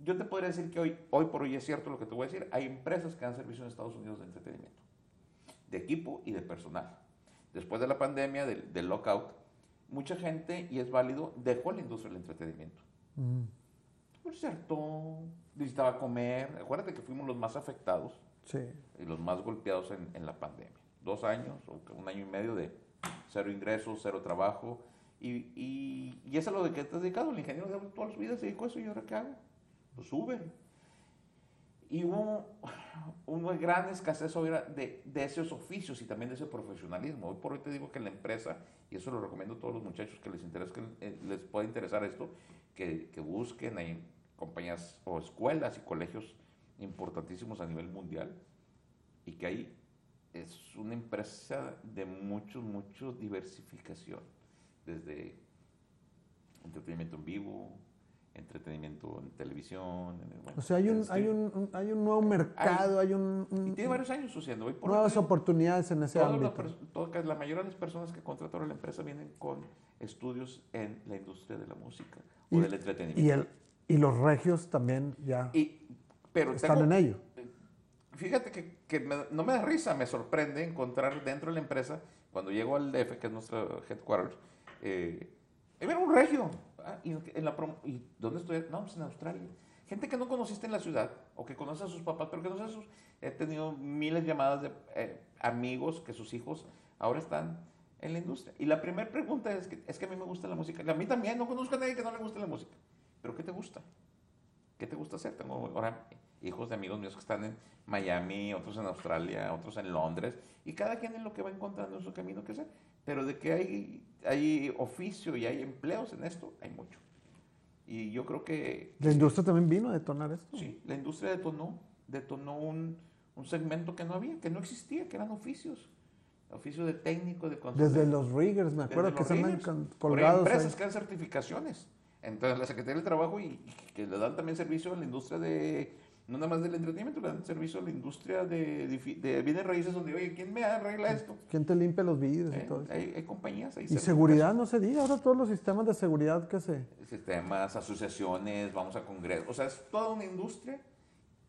Yo te podría decir que hoy, hoy por hoy es cierto lo que te voy a decir, hay empresas que dan servicio en Estados Unidos de entretenimiento de equipo y de personal. Después de la pandemia, del, del lockout, mucha gente, y es válido, dejó la industria del entretenimiento. Mm. Hartó, necesitaba comer. Acuérdate que fuimos los más afectados Sí. y los más golpeados en, en la pandemia. Dos años o un año y medio de cero ingresos, cero trabajo. Y, y, y eso es lo de que te has dedicado. El ingeniero de toda su vida se dedicó a eso y ahora qué hago? Pues sube. Y hubo una gran escasez de, de esos oficios y también de ese profesionalismo. Hoy por hoy te digo que la empresa, y eso lo recomiendo a todos los muchachos que les interesa, que eh, les pueda interesar esto, que, que busquen hay compañías o escuelas y colegios importantísimos a nivel mundial y que ahí es una empresa de mucho, mucho diversificación, desde entretenimiento en vivo, entretenimiento en televisión. en- bueno, O sea, hay un, hay streaming. un, hay un nuevo mercado, hay, un, un- Y tiene varios años sucediendo. Hoy por nuevas oportunidades en ese ámbito. todas- la mayoría de las personas que contratan a la empresa vienen con estudios en la industria de la música o Y- del entretenimiento. Y, el, y los regios también ya Y- pero están tengo- en ello. Fíjate que, que me- no me da risa, me sorprende encontrar dentro de la empresa, cuando llego al DF, que es nuestro headquarters, eh, un regio. Ah, y, en la ¿Y dónde estoy? No, pues en Australia. Gente que no conociste en la ciudad, o que conoce a sus papás, pero que no sé sus... He tenido miles de llamadas de eh, amigos que sus hijos ahora están en la industria. Y la primera pregunta es que, es que a mí me gusta la música. A mí también, no conozco a nadie que no le guste la música. ¿Pero qué te gusta? ¿Qué te gusta hacer? Tengo ahora hijos de amigos míos que están en Miami, otros en Australia, otros en Londres, y cada quien en lo que va encontrando en su camino que hacer. Pero de que hay, hay oficio y hay empleos en esto, hay mucho. Y yo creo que La industria también vino a detonar esto. sí, la industria detonó, detonó un, un segmento que no había, que no existía, que eran oficios. Oficio de técnico, de consultor. Desde los riggers, me acuerdo que riggers. con- Por colgados. empresas ahí. que dan certificaciones. Entonces, la Secretaría del Trabajo y, y que le dan también servicio a la industria de, no nada más del entretenimiento, le dan servicio a la industria de, de bienes raíces donde, oye, ¿quién me arregla esto? ¿Quién te limpia los vidrios y Eh, todo eso? hay, hay compañías, hay Y seguridad, no se diga, ahora todos los sistemas de seguridad que se... sistemas, asociaciones, vamos a congresos. O sea, es toda una industria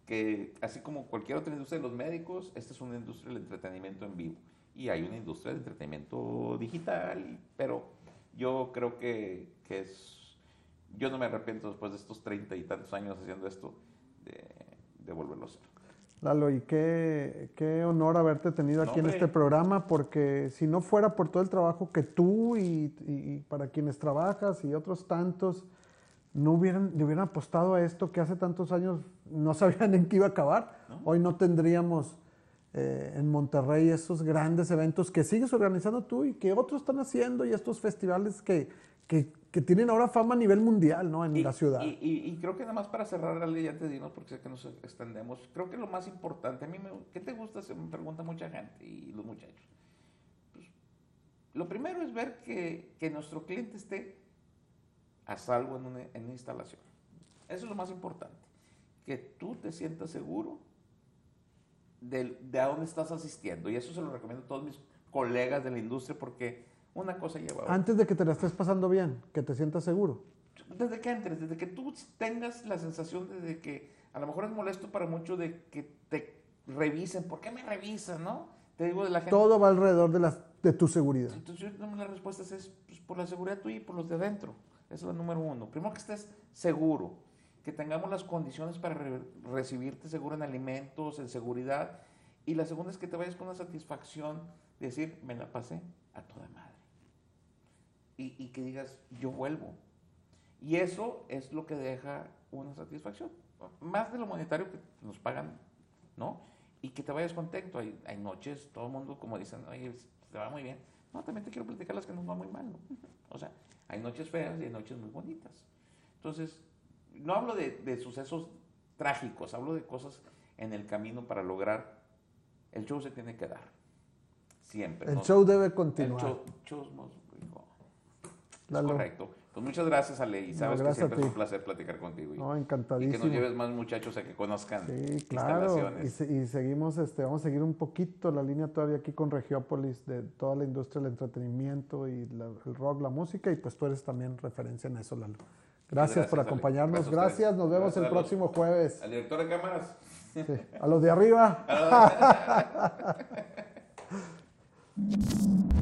que, así como cualquier otra industria de los médicos, esta es una industria del entretenimiento en vivo. Y hay una industria de entretenimiento digital, y- pero yo creo que, que es... Yo no me arrepiento después de estos treinta y tantos años haciendo esto de, de volverlo a hacer. Lalo, y qué, qué honor haberte tenido No, aquí en hombre. este programa, porque si no fuera por todo el trabajo que tú y, y- y para quienes trabajas y otros tantos no hubieran, le hubieran apostado a esto que hace tantos años no sabían en qué iba a acabar, ¿No? hoy no tendríamos eh, en Monterrey esos grandes eventos que sigues organizando tú y que otros están haciendo y estos festivales que, que- que tienen ahora fama a nivel mundial, ¿no? En Y- la ciudad. Y, y- y creo que nada más para cerrar, Ale, ya te digo, porque sé que nos extendemos, creo que lo más importante, a mí, me, ¿qué te gusta? Se me pregunta mucha gente y los muchachos. Pues, lo primero es ver que, que nuestro cliente esté a salvo en una, en una instalación. Eso es lo más importante. Que tú te sientas seguro del- de, a dónde estás asistiendo. Y eso se lo recomiendo a todos mis colegas de la industria porque una cosa lleva a otra. Antes de que te la estés pasando bien, que te sientas seguro. Desde que entres, desde que tú tengas la sensación de, que a lo mejor es molesto para muchos de que te revisen. ¿Por qué me revisan, no? Te digo de la gente. Todo va alrededor de, las, de tu seguridad. Entonces, yo, la respuesta es pues, por la seguridad tuya y por los de adentro. Esa es la número uno. Primero que estés seguro, que tengamos las condiciones para re- recibirte seguro en alimentos, en seguridad. Y la segunda es que te vayas con una satisfacción de decir, me la pasé a toda madre. Y, y que digas, yo vuelvo. Y eso es lo que deja una satisfacción. Más de lo monetario que nos pagan, ¿no? Y que te vayas contento. Hay, hay noches, todo el mundo, como dicen, oye, te va muy bien. No, también te quiero platicar las que nos va muy mal, ¿no? O sea, hay noches feas y hay noches muy bonitas. Entonces, no hablo de, de sucesos trágicos, hablo de cosas en el camino para lograr el show se tiene que dar. Siempre. El ¿no? show debe El continuar. show, on. Es Lalo. correcto. Pues muchas gracias, Ale. Y No, sabes que siempre es un placer platicar contigo. Y, No, y que encantadísimo. nos lleves más muchachos a que conozcan Sí, claro. Y, instalaciones. se- y seguimos, este, vamos a seguir un poquito la línea todavía aquí con Regiópolis de toda la industria del entretenimiento y la- el rock, la música, y pues tú eres también referencia en eso, Lalo. Gracias, gracias, por Ale. acompañarnos. Gracias nos vemos Gracias el los- próximo jueves. Al director de cámaras. Sí, A los de arriba.